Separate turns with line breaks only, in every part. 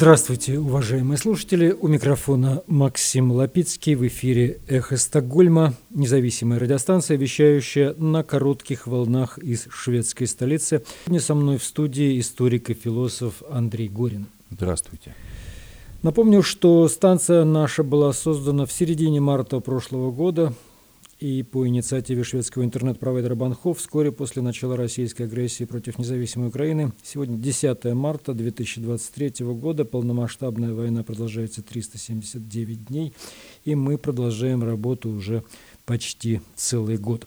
Здравствуйте, уважаемые слушатели. У микрофона Максим Лапицкий в эфире «Эхо Стокгольма», независимая радиостанция, вещающая на коротких волнах из шведской столицы. Сегодня со мной в студии историк и философ Андрей Горин.
Здравствуйте.
Напомню, что станция наша была создана в середине марта прошлого года и по инициативе шведского интернет-провайдера Банхов вскоре после начала российской агрессии против независимой Украины. Сегодня 10 марта 2023 года, полномасштабная война продолжается 379 дней, и мы продолжаем работу уже почти целый год.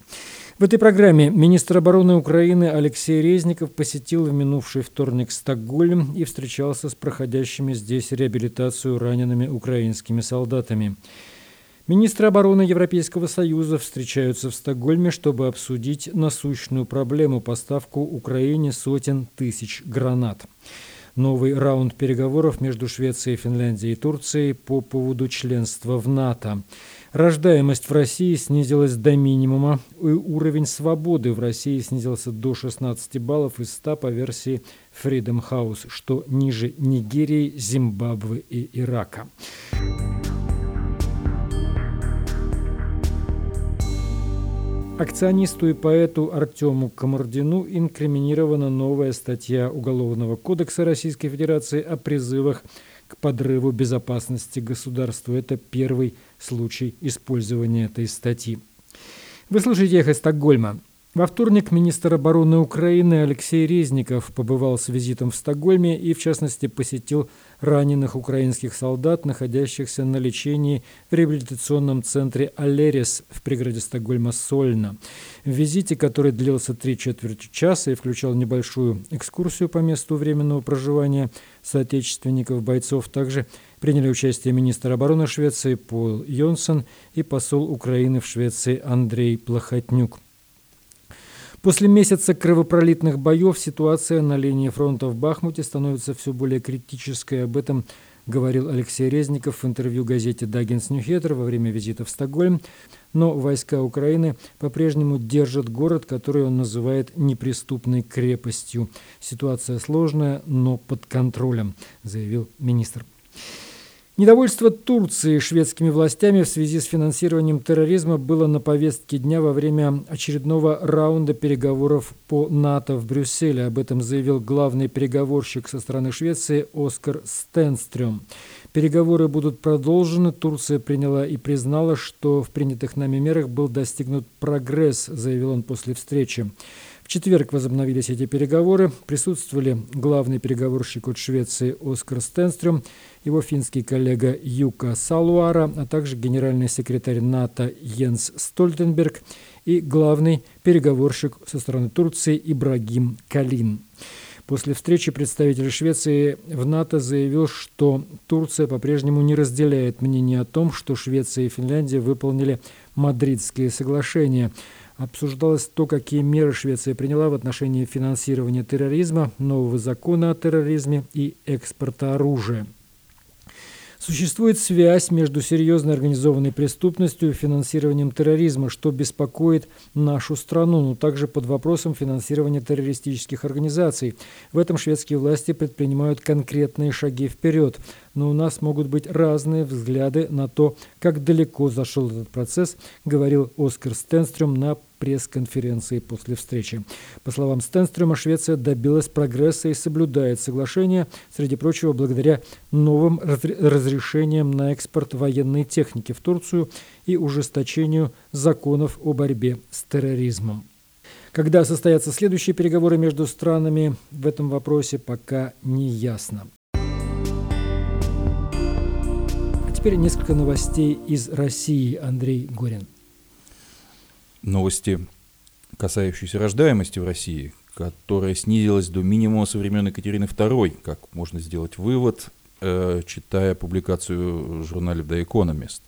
В этой программе министр обороны Украины Алексей Резников посетил в минувший вторник Стокгольм и встречался с проходящими здесь реабилитацию ранеными украинскими солдатами. Министры обороны Европейского Союза встречаются в Стокгольме, чтобы обсудить насущную проблему поставку Украине сотен тысяч гранат. Новый раунд переговоров между Швецией, Финляндией и Турцией по поводу членства в НАТО. Рождаемость в России снизилась до минимума, и уровень свободы в России снизился до 16 баллов из 100 по версии Freedom House, что ниже Нигерии, Зимбабве и Ирака. Акционисту и поэту Артему Комардину инкриминирована новая статья Уголовного кодекса Российской Федерации о призывах к подрыву безопасности государства. Это первый случай использования этой статьи. Вы слушаете «Эхо Стокгольма». Во вторник министр обороны Украины Алексей Резников побывал с визитом в Стокгольме и, в частности, посетил раненых украинских солдат, находящихся на лечении в реабилитационном центре «Алерис» в пригороде Стокгольма Сольна. В визите, который длился три четверти часа и включал небольшую экскурсию по месту временного проживания соотечественников бойцов, также приняли участие министр обороны Швеции Пол Йонсон и посол Украины в Швеции Андрей Плохотнюк. После месяца кровопролитных боев ситуация на линии фронта в Бахмуте становится все более критической. Об этом говорил Алексей Резников в интервью газете «Даггинс Ньюхеттер» во время визита в Стокгольм. Но войска Украины по-прежнему держат город, который он называет неприступной крепостью. Ситуация сложная, но под контролем, заявил министр. Недовольство Турции шведскими властями в связи с финансированием терроризма было на повестке дня во время очередного раунда переговоров по НАТО в Брюсселе. Об этом заявил главный переговорщик со стороны Швеции Оскар Стенстрём. Переговоры будут продолжены. Турция приняла и признала, что в принятых нами мерах был достигнут прогресс, заявил он после встречи. В четверг возобновились эти переговоры. Присутствовали главный переговорщик от Швеции Оскар Стенстрюм, его финский коллега Юка Салуара, а также генеральный секретарь НАТО Йенс Стольтенберг и главный переговорщик со стороны Турции Ибрагим Калин. После встречи представитель Швеции в НАТО заявил, что Турция по-прежнему не разделяет мнение о том, что Швеция и Финляндия выполнили Мадридские соглашения – обсуждалось то, какие меры Швеция приняла в отношении финансирования терроризма, нового закона о терроризме и экспорта оружия. Существует связь между серьезной организованной преступностью и финансированием терроризма, что беспокоит нашу страну, но также под вопросом финансирования террористических организаций. В этом шведские власти предпринимают конкретные шаги вперед, но у нас могут быть разные взгляды на то, как далеко зашел этот процесс, говорил Оскар Стенстрюм на пресс-конференции после встречи. По словам Стенстрюма, Швеция добилась прогресса и соблюдает соглашение, среди прочего, благодаря новым разрешениям на экспорт военной техники в Турцию и ужесточению законов о борьбе с терроризмом. Когда состоятся следующие переговоры между странами в этом вопросе, пока не ясно. А теперь несколько новостей из России. Андрей Горин
новости, касающиеся рождаемости в России, которая снизилась до минимума со времен Екатерины II, как можно сделать вывод, э, читая публикацию в журнале The Economist.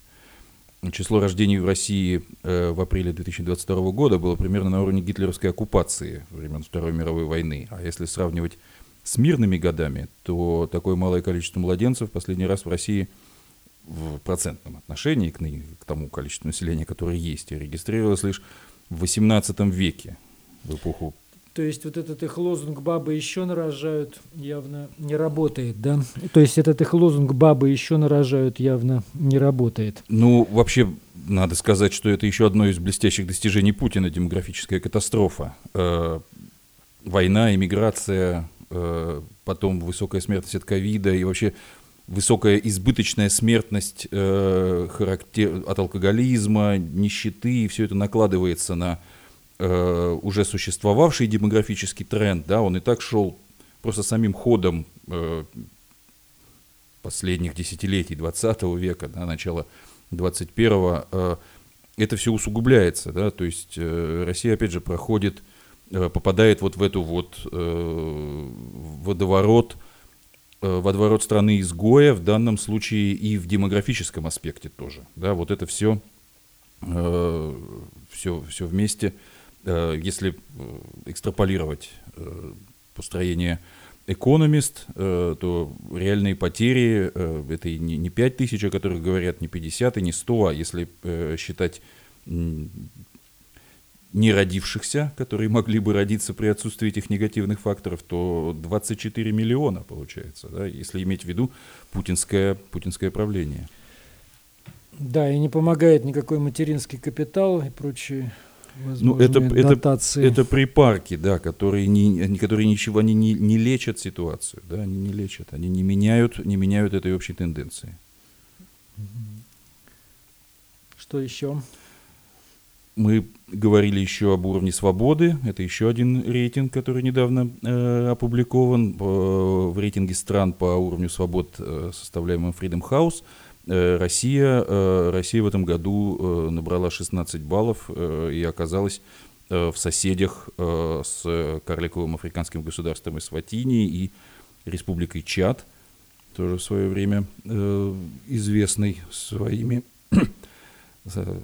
Число рождений в России э, в апреле 2022 года было примерно на уровне гитлеровской оккупации времен Второй мировой войны. А если сравнивать с мирными годами, то такое малое количество младенцев последний раз в России – в процентном отношении к, к тому количеству населения, которое есть, регистрировалось лишь в XVIII веке, в эпоху
То есть вот этот их лозунг «бабы еще нарожают» явно не работает, да? То есть этот их лозунг «бабы еще нарожают» явно не работает.
Ну, вообще, надо сказать, что это еще одно из блестящих достижений Путина – демографическая катастрофа. Э, война, иммиграция, э, потом высокая смертность от ковида и вообще высокая избыточная смертность э, характер, от алкоголизма, нищеты, и все это накладывается на э, уже существовавший демографический тренд, да, он и так шел просто самим ходом э, последних десятилетий 20 века, да, начала 21-го, э, это все усугубляется, да, то есть э, Россия, опять же, проходит, э, попадает вот в эту вот э, водоворот, э, водоворот страны изгоя, в данном случае и в демографическом аспекте тоже, да, вот это все, э, все, все вместе – Э, если экстраполировать построение Экономист, то реальные потери это не, не 5 тысяч, о которых говорят, не 50 и не 100, а если считать не родившихся, которые могли бы родиться при отсутствии этих негативных факторов, то 24 миллиона получается, да, если иметь в виду путинское, путинское правление.
Да, и не помогает никакой материнский капитал и прочие
ну, это, это, это припарки, да, которые, не, которые ничего они не, не лечат ситуацию, да, они не лечат, они не меняют, не меняют этой общей тенденции.
Что еще?
Мы говорили еще об уровне свободы. Это еще один рейтинг, который недавно э, опубликован. Э, в рейтинге стран по уровню свобод, э, составляемым Freedom House – Э, Россия, э, Россия в этом году э, набрала 16 баллов и оказалась в соседях с карликовым африканским государством Эсватини и республикой Чад, тоже в свое время известной своими,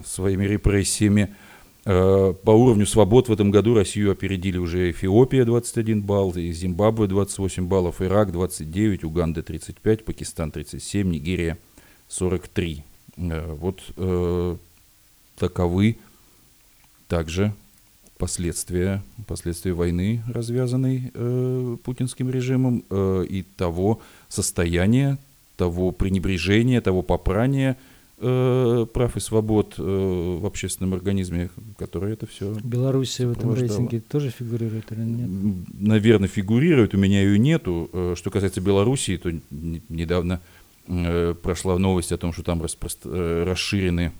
своими репрессиями. По уровню свобод в этом году Россию опередили уже Эфиопия 21 балл, и Зимбабве 28 баллов, Ирак 29, Уганда 35, Пакистан 37, Нигерия 43. Э, вот э, таковы также последствия, последствия войны, развязанной э, путинским режимом, э, и того состояния, того пренебрежения, того попрания э, прав и свобод э, в общественном организме, которое это все...
Белоруссия в этом рейтинге тоже фигурирует или нет?
Наверное, фигурирует, у меня ее нету. Э, что касается Белоруссии, то недавно Э, прошла новость о том, что там э, расширены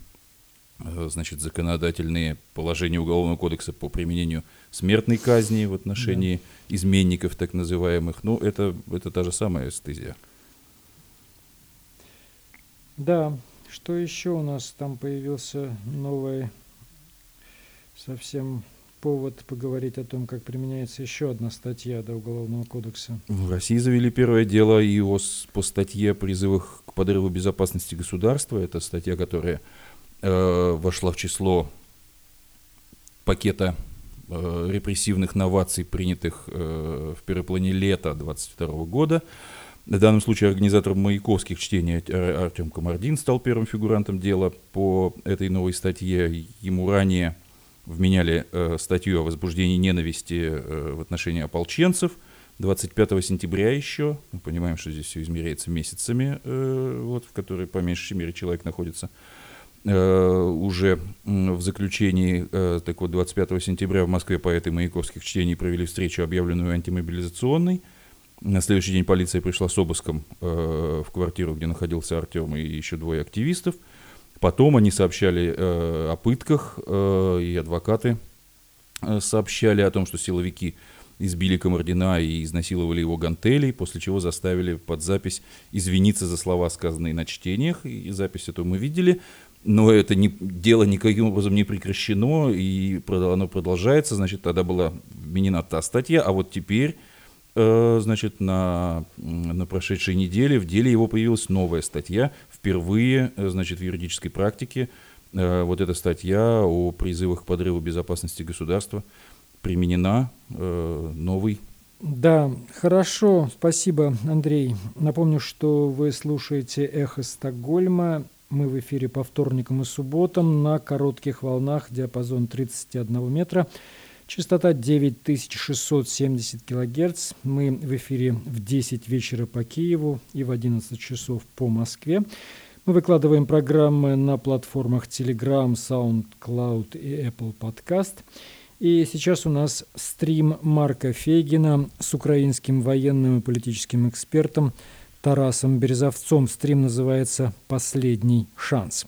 э, значит, законодательные положения Уголовного кодекса по применению смертной казни в отношении да. изменников так называемых. Ну, это, это та же самая эстезия.
Да, что еще у нас там появился новый совсем повод поговорить о том, как применяется еще одна статья до Уголовного кодекса.
В России завели первое дело его по статье о призывах к подрыву безопасности государства. Это статья, которая э, вошла в число пакета э, репрессивных новаций, принятых э, в переплане лета 2022 года. В данном случае организатор маяковских чтений Артем Комардин стал первым фигурантом дела по этой новой статье. Ему ранее вменяли э, статью о возбуждении ненависти э, в отношении ополченцев. 25 сентября еще, мы понимаем, что здесь все измеряется месяцами, э, вот, в которые по меньшей мере человек находится э, уже в заключении. Э, так вот, 25 сентября в Москве поэты Маяковских чтений провели встречу, объявленную антимобилизационной. На следующий день полиция пришла с обыском э, в квартиру, где находился Артем и еще двое активистов – Потом они сообщали э, о пытках, э, и адвокаты э, сообщали о том, что силовики избили Комардина и изнасиловали его гантелей, после чего заставили под запись извиниться за слова, сказанные на чтениях, и запись эту мы видели. Но это не, дело никаким образом не прекращено, и оно продолжается. Значит, тогда была вменена та статья, а вот теперь значит, на, на прошедшей неделе в деле его появилась новая статья, впервые, э, значит, в юридической практике э, вот эта статья о призывах к подрыву безопасности государства применена, новый
да, хорошо, спасибо, Андрей. Напомню, что вы слушаете «Эхо Стокгольма». Мы в эфире по вторникам и субботам на коротких волнах, диапазон 31 метра. Частота 9670 кГц. Мы в эфире в 10 вечера по Киеву и в 11 часов по Москве. Мы выкладываем программы на платформах Telegram, SoundCloud и Apple Podcast. И сейчас у нас стрим Марка Фейгина с украинским военным и политическим экспертом Тарасом Березовцом. Стрим называется «Последний шанс».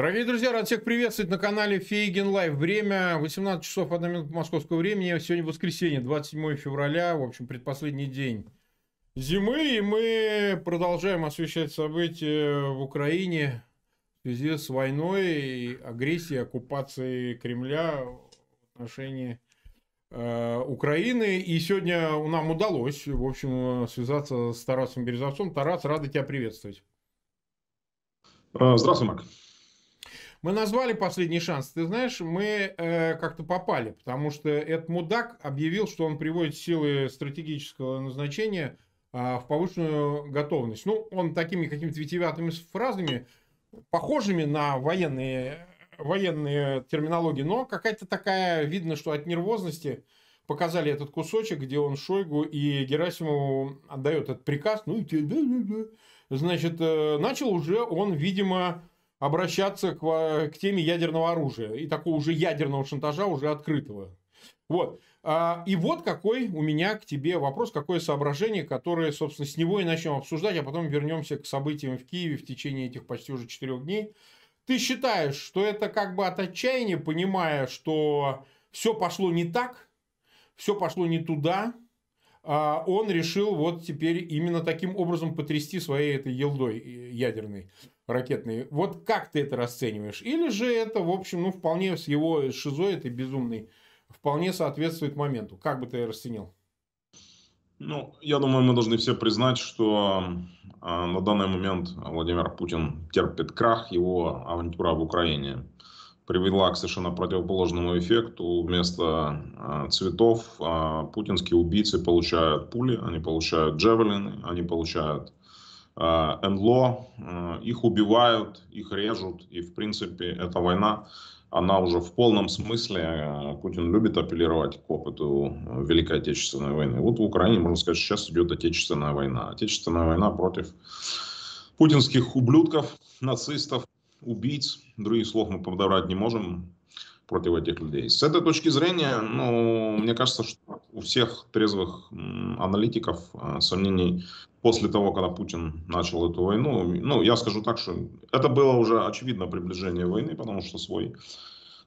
Дорогие друзья, рад всех приветствовать на канале Фейгин Live. Время 18 часов 1 минута московского времени. Сегодня воскресенье, 27 февраля, в общем, предпоследний день зимы. И мы продолжаем освещать события в Украине в связи с войной, агрессией, оккупацией Кремля в отношении э, Украины. И сегодня нам удалось, в общем, связаться с Тарасом Березовцом. Тарас, рады тебя приветствовать.
Здравствуй, Марк.
Мы назвали последний шанс. Ты знаешь, мы э, как-то попали, потому что этот мудак объявил, что он приводит силы стратегического назначения э, в повышенную готовность. Ну, он такими какими-то витиеватыми фразами, похожими на военные, военные терминологии, но какая-то такая, видно, что от нервозности показали этот кусочек, где он Шойгу и Герасимову отдает этот приказ, ну, значит, э, начал уже он, видимо, обращаться к, к теме ядерного оружия и такого уже ядерного шантажа, уже открытого. Вот. А, и вот какой у меня к тебе вопрос, какое соображение, которое, собственно, с него и начнем обсуждать, а потом вернемся к событиям в Киеве в течение этих почти уже четырех дней. Ты считаешь, что это как бы от отчаяния, понимая, что все пошло не так, все пошло не туда, он решил вот теперь именно таким образом потрясти своей этой елдой э, ядерной ракетный. Вот как ты это расцениваешь? Или же это, в общем, ну, вполне с его шизой этой безумной, вполне соответствует моменту? Как бы ты расценил?
Ну, я думаю, мы должны все признать, что э, на данный момент Владимир Путин терпит крах, его авантюра в Украине привела к совершенно противоположному эффекту. Вместо э, цветов э, путинские убийцы получают пули, они получают джевелины, они получают Э, НЛО, их убивают, их режут, и в принципе эта война, она уже в полном смысле, Путин любит апеллировать к опыту Великой Отечественной войны. Вот в Украине, можно сказать, сейчас идет Отечественная война. Отечественная война против путинских ублюдков, нацистов, убийц. Других слов мы подобрать не можем против этих людей. С этой точки зрения, ну, мне кажется, что у всех трезвых аналитиков сомнений после того, когда Путин начал эту войну, ну, я скажу так, что это было уже очевидно приближение войны, потому что свой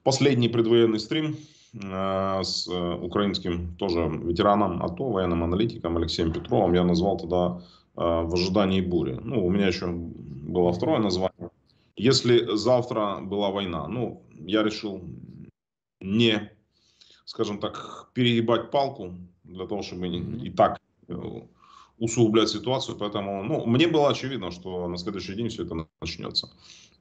последний предвоенный стрим э, с э, украинским тоже ветераном АТО, военным аналитиком Алексеем Петровым я назвал тогда э, «В ожидании бури». Ну, у меня еще было второе название. Если завтра была война, ну, я решил не, скажем так, перегибать палку для того, чтобы и так э, усугублять ситуацию. Поэтому ну, мне было очевидно, что на следующий день все это начнется.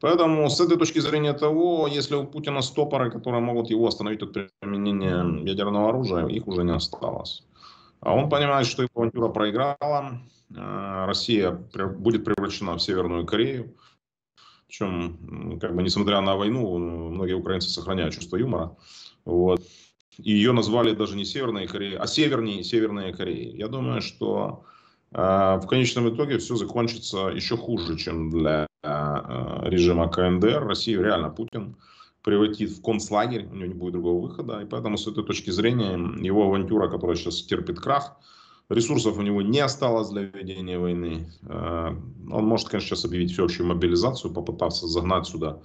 Поэтому с этой точки зрения того, если у Путина стопоры, которые могут его остановить от применения ядерного оружия, их уже не осталось. А он понимает, что его авантюра проиграла, э, Россия будет превращена в Северную Корею. Причем, как бы, несмотря на войну, многие украинцы сохраняют чувство юмора. Вот. И ее назвали даже не Северной Кореей, а Северней Северной Кореей. Я думаю, что а, в конечном итоге все закончится еще хуже, чем для а, режима КНДР. Россию реально Путин превратит в концлагерь, у него не будет другого выхода. И поэтому с этой точки зрения его авантюра, которая сейчас терпит крах, ресурсов у него не осталось для ведения войны. А, он может, конечно, сейчас объявить всеобщую мобилизацию, попытаться загнать сюда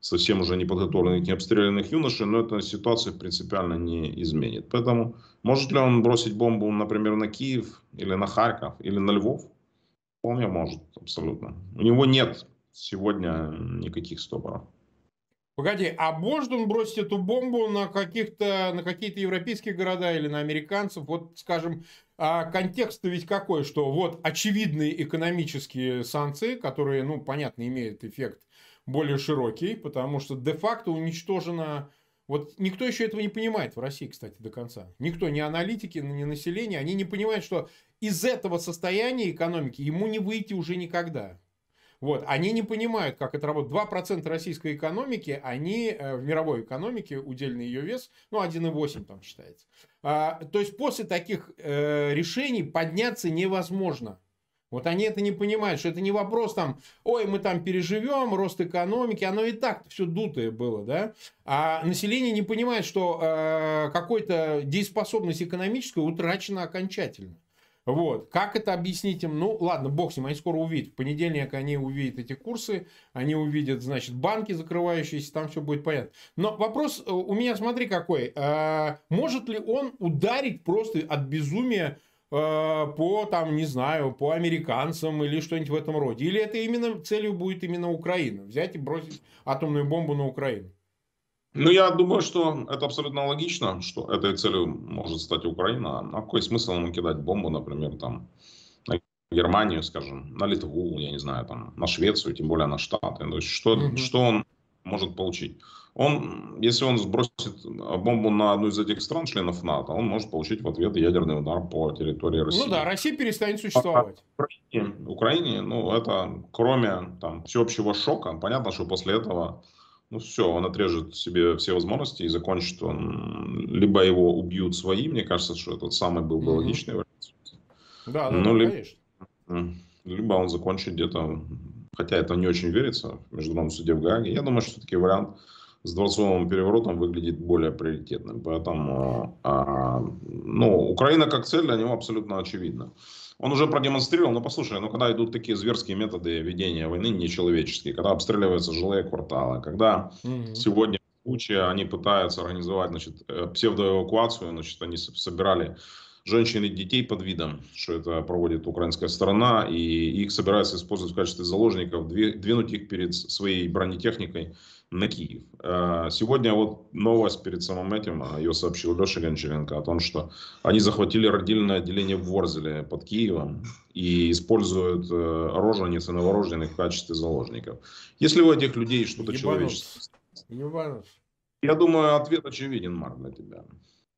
совсем уже неподготовленных, не обстрелянных юношей, но эта ситуация принципиально не изменит. Поэтому может ли он бросить бомбу, например, на Киев или на Харьков или на Львов? Вполне может, абсолютно. У него нет сегодня никаких стопоров.
Погоди, а он бросить эту бомбу на каких-то на какие-то европейские города или на американцев? Вот, скажем, а контекст ведь какой, что вот очевидные экономические санкции, которые, ну, понятно, имеют эффект более широкий, потому что де-факто уничтожена Вот никто еще этого не понимает в России, кстати, до конца. Никто, ни аналитики, ни население, они не понимают, что из этого состояния экономики ему не выйти уже никогда. Вот, они не понимают, как это работает. 2% российской экономики, они э, в мировой экономике, удельный ее вес, ну, 1,8 там считается. А, то есть, после таких э, решений подняться невозможно. Вот они это не понимают, что это не вопрос там, ой, мы там переживем, рост экономики, оно и так все дутое было, да. А население не понимает, что э, какой-то дееспособность экономическая утрачена окончательно. Вот. Как это объяснить им? Ну, ладно, бог с ним, они скоро увидят. В понедельник они увидят эти курсы, они увидят, значит, банки закрывающиеся, там все будет понятно. Но вопрос э, у меня, смотри, какой. А, может ли он ударить просто от безумия э, по, там, не знаю, по американцам или что-нибудь в этом роде? Или это именно целью будет именно Украина? Взять и бросить атомную бомбу на Украину?
Ну, я думаю, что это абсолютно логично, что этой целью может стать Украина. А какой смысл ему кидать бомбу, например, там, на Германию, скажем, на Литву, я не знаю, там, на Швецию, тем более на Штаты. То есть, что, mm-hmm. что он может получить? Он, если он сбросит бомбу на одну из этих стран, членов НАТО, он может получить в ответ ядерный удар по территории России.
Ну да, Россия перестанет существовать.
А Украине, Украине, ну это кроме там всеобщего шока, понятно, что после этого ну все, он отрежет себе все возможности и закончит он, либо его убьют свои, мне кажется, что этот самый был бы логичный вариант.
Да, да, ну, либо, конечно.
Либо он закончит где-то, хотя это не очень верится, в Международном суде в Гааге. Я думаю, что все-таки вариант с дворцовым переворотом выглядит более приоритетным. Поэтому, а, ну, Украина как цель для него абсолютно очевидна. Он уже продемонстрировал, ну послушай, ну когда идут такие зверские методы ведения войны нечеловеческие, когда обстреливаются жилые кварталы, когда mm сегодня в случае они пытаются организовать значит, э, псевдоэвакуацию, значит, они собирали женщин и детей под видом, что это проводит украинская сторона, и их собираются использовать в качестве заложников, двинуть их перед своей бронетехникой на Киев. Э, сегодня вот новость перед самым этим, э, ее сообщил Леша Гончаренко о том, что они захватили родильное отделение в Ворзеле под Киевом и используют э, рожениц и новорожденных в качестве заложников. Если у этих людей что-то человеческое... Я думаю, ответ очевиден, Марк, для тебя.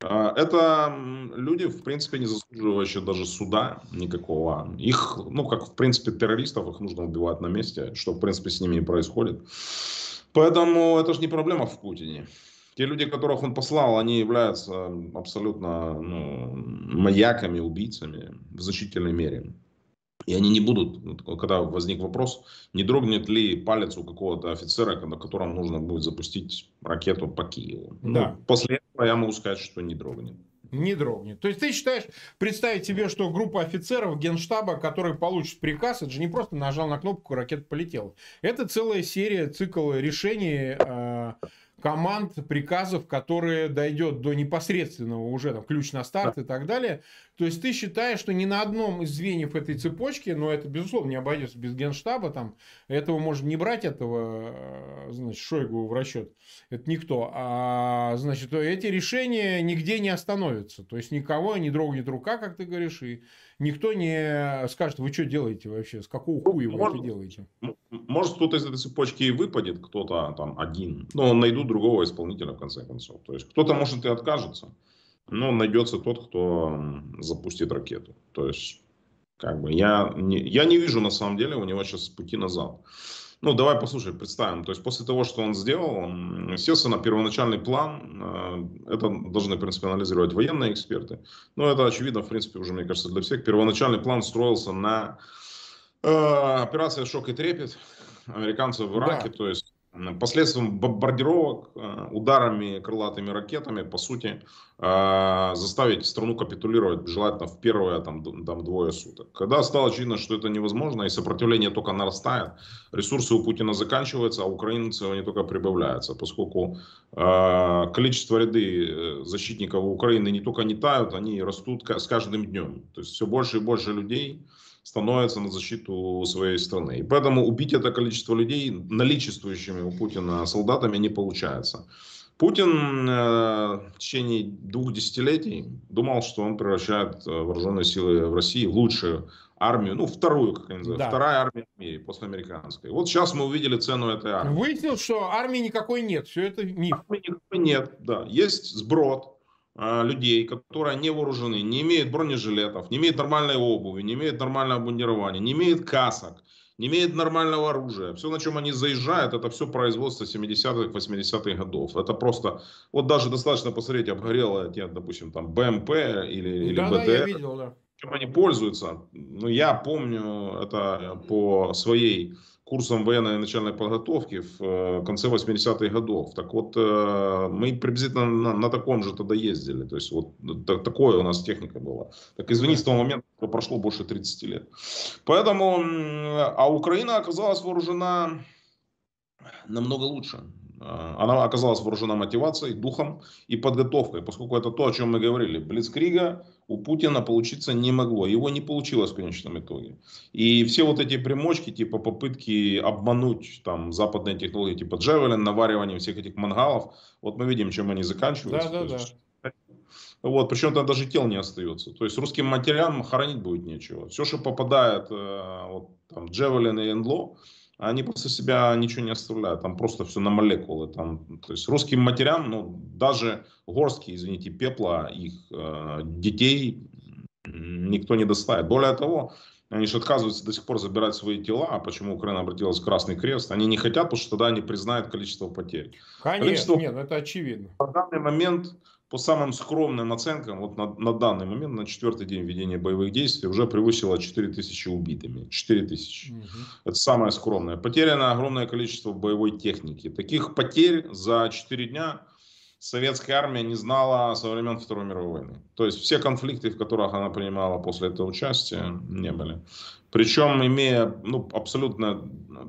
Это люди, в принципе, не заслуживающие даже суда никакого. Их, ну, как, в принципе, террористов, их нужно убивать на месте, что, в принципе, с ними и происходит. Поэтому это же не проблема в Путине. Те люди, которых он послал, они являются абсолютно ну, маяками, убийцами в значительной мере. И они не будут, когда возник вопрос, не дрогнет ли палец у какого-то офицера, на котором нужно будет запустить ракету по Киеву. Да. Ну, после этого я могу сказать, что не дрогнет
не дрогнет. То есть ты считаешь, представить себе, что группа офицеров генштаба, которые получат приказ, это же не просто нажал на кнопку, ракета полетела. Это целая серия, цикл решений, э, команд, приказов, которые дойдет до непосредственного уже там, ключ на старт и так далее. То есть ты считаешь, что ни на одном из звеньев этой цепочки, но это безусловно не обойдется без генштаба, там этого можно не брать этого, э, значит, Шойгу в расчет, это никто, а значит эти решения нигде не остановятся, то есть никого не дрогнет рука, как ты говоришь, и никто не скажет, вы что делаете вообще, с какого хуя вы может, это делаете?
Может, кто-то из этой цепочки и выпадет, кто-то там один, но найдут другого исполнителя в конце концов. То есть кто-то может и откажется, но найдется тот, кто запустит ракету. То есть как бы я не, я не вижу на самом деле у него сейчас пути назад. Ну, давай послушай, представим. То есть после того, что он сделал, он, естественно, первоначальный план, э, это должны, в принципе, анализировать военные эксперты. Но это очевидно, в принципе, уже, мне кажется, для всех. Первоначальный план строился на э, операции «Шок и трепет» американцев в Ираке. Да. То есть Последствием бомбардировок, э, ударами крылатыми ракетами, по сути, э, заставить страну капитулировать, желательно в первые там, там, двое суток. Когда стало очевидно, что это невозможно, и сопротивление только нарастает, ресурсы у Путина заканчиваются, а украинцы они только прибавляются, поскольку э, количество ряды защитников Украины не только не тают, они растут с каждым днем. То есть все больше и больше людей становятся на защиту своей страны. И поэтому убить это количество людей наличествующими у Путина солдатами не получается. Путин э, в течение двух десятилетий думал, что он превращает э, вооруженные силы в России в лучшую армию, ну, вторую, как они называют, да. вторая армия в мире после американской. Вот сейчас мы увидели цену этой армии.
Выяснилось, что армии никакой нет, все это миф.
Армии никакой нет, да. Есть сброд людей, которые не вооружены, не имеют бронежилетов, не имеют нормальной обуви, не имеют нормального обмундирования, не имеют касок, не имеют нормального оружия. Все, на чем они заезжают, это все производство 70-х, 80-х годов. Это просто, вот даже достаточно посмотреть, обгорело, допустим, там БМП или, или да, БТР. Да, я видел, да чем они пользуются. Ну, я помню это по своей курсам военной начальной подготовки в э, конце 80-х годов. Так вот, э, мы приблизительно на, на таком же тогда ездили. То есть, вот так, такое у нас техника была. Так извини, с того момента прошло больше 30 лет. Поэтому, а Украина оказалась вооружена намного лучше. Э, она оказалась вооружена мотивацией, духом и подготовкой, поскольку это то, о чем мы говорили. Блицкрига у Путина получиться не могло. Его не получилось в конечном итоге. И все вот эти примочки, типа попытки обмануть там западные технологии, типа Джевелин, наваривание всех этих мангалов, вот мы видим, чем они заканчиваются. Да, да, да. Вот, причем там даже тел не остается. То есть русским матерям хоронить будет нечего. Все, что попадает э, вот, там, Джевелин и Энло, они после себя ничего не оставляют, там просто все на молекулы. Там, то есть русским матерям, ну, даже горстки, извините, пепла их э, детей никто не доставит. Более того, они же отказываются до сих пор забирать свои тела. А почему Украина обратилась в Красный Крест? Они не хотят, потому что тогда они признают количество потерь.
Конечно, количество... нет, это очевидно.
На данный момент по самым скромным оценкам, вот на, на данный момент, на четвертый день ведения боевых действий, уже превысило 4 тысячи убитыми. 4 тысячи. Угу. Это самое скромное. Потеряно огромное количество боевой техники. Таких потерь за 4 дня советская армия не знала со времен Второй мировой войны. То есть все конфликты, в которых она принимала после этого участия, не были. Причем, имея ну, абсолютное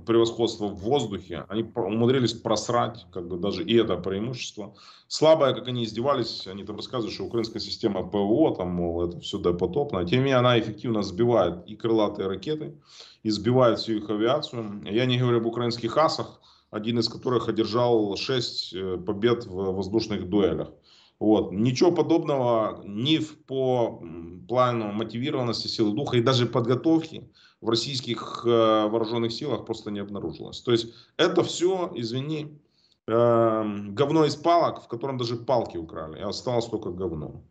превосходство в воздухе, они умудрились просрать как бы даже и это преимущество. Слабое, как они издевались, они там рассказывают, что украинская система ПВО, там, мол, это все допотопно. Тем не менее, она эффективно сбивает и крылатые ракеты, и сбивает всю их авиацию. Я не говорю об украинских асах, один из которых одержал 6 э, побед в воздушных дуэлях. Вот. Ничего подобного ни в, по плану мотивированности силы духа и даже подготовки в российских э, вооруженных силах просто не обнаружилось. То есть это все, извини, э, говно из палок, в котором даже палки украли, и осталось только говно.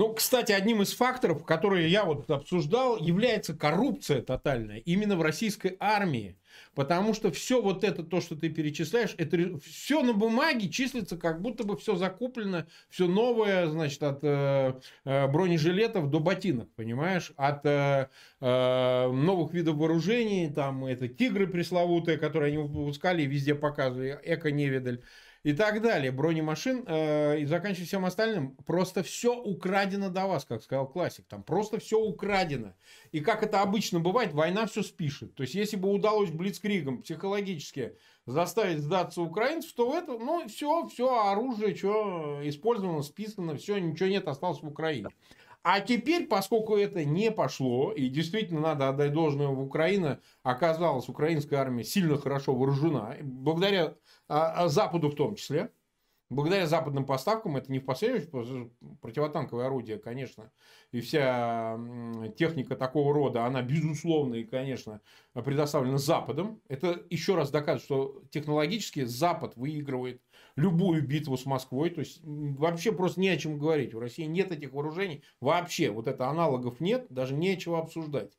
Ну, кстати, одним из факторов, которые я вот обсуждал, является коррупция тотальная именно в российской армии. Потому что все вот это, то, что ты перечисляешь, это все на бумаге числится, как будто бы все закуплено, все новое, значит, от э, э, бронежилетов до ботинок, понимаешь? От э, э, новых видов вооружений, там, это тигры пресловутые, которые они выпускали и везде показывали, эко-невидаль и так далее, бронемашин, э, и заканчивая всем остальным, просто все украдено до вас, как сказал классик, там просто все украдено. И как это обычно бывает, война все спишет. То есть, если бы удалось Блицкригом психологически заставить сдаться украинцев, то это, ну, все, все оружие, что использовано, списано, все, ничего нет, осталось в Украине. А теперь, поскольку это не пошло, и действительно надо отдать должное в Украину, оказалась украинская армия сильно хорошо вооружена, благодаря а, а Западу в том числе, благодаря западным поставкам, это не в последнюю очередь противотанковое орудие, конечно, и вся техника такого рода, она безусловно и, конечно, предоставлена Западом. Это еще раз доказывает, что технологически Запад выигрывает любую битву с Москвой. То есть вообще просто не о чем говорить. У России нет этих вооружений. Вообще вот это аналогов нет, даже нечего обсуждать.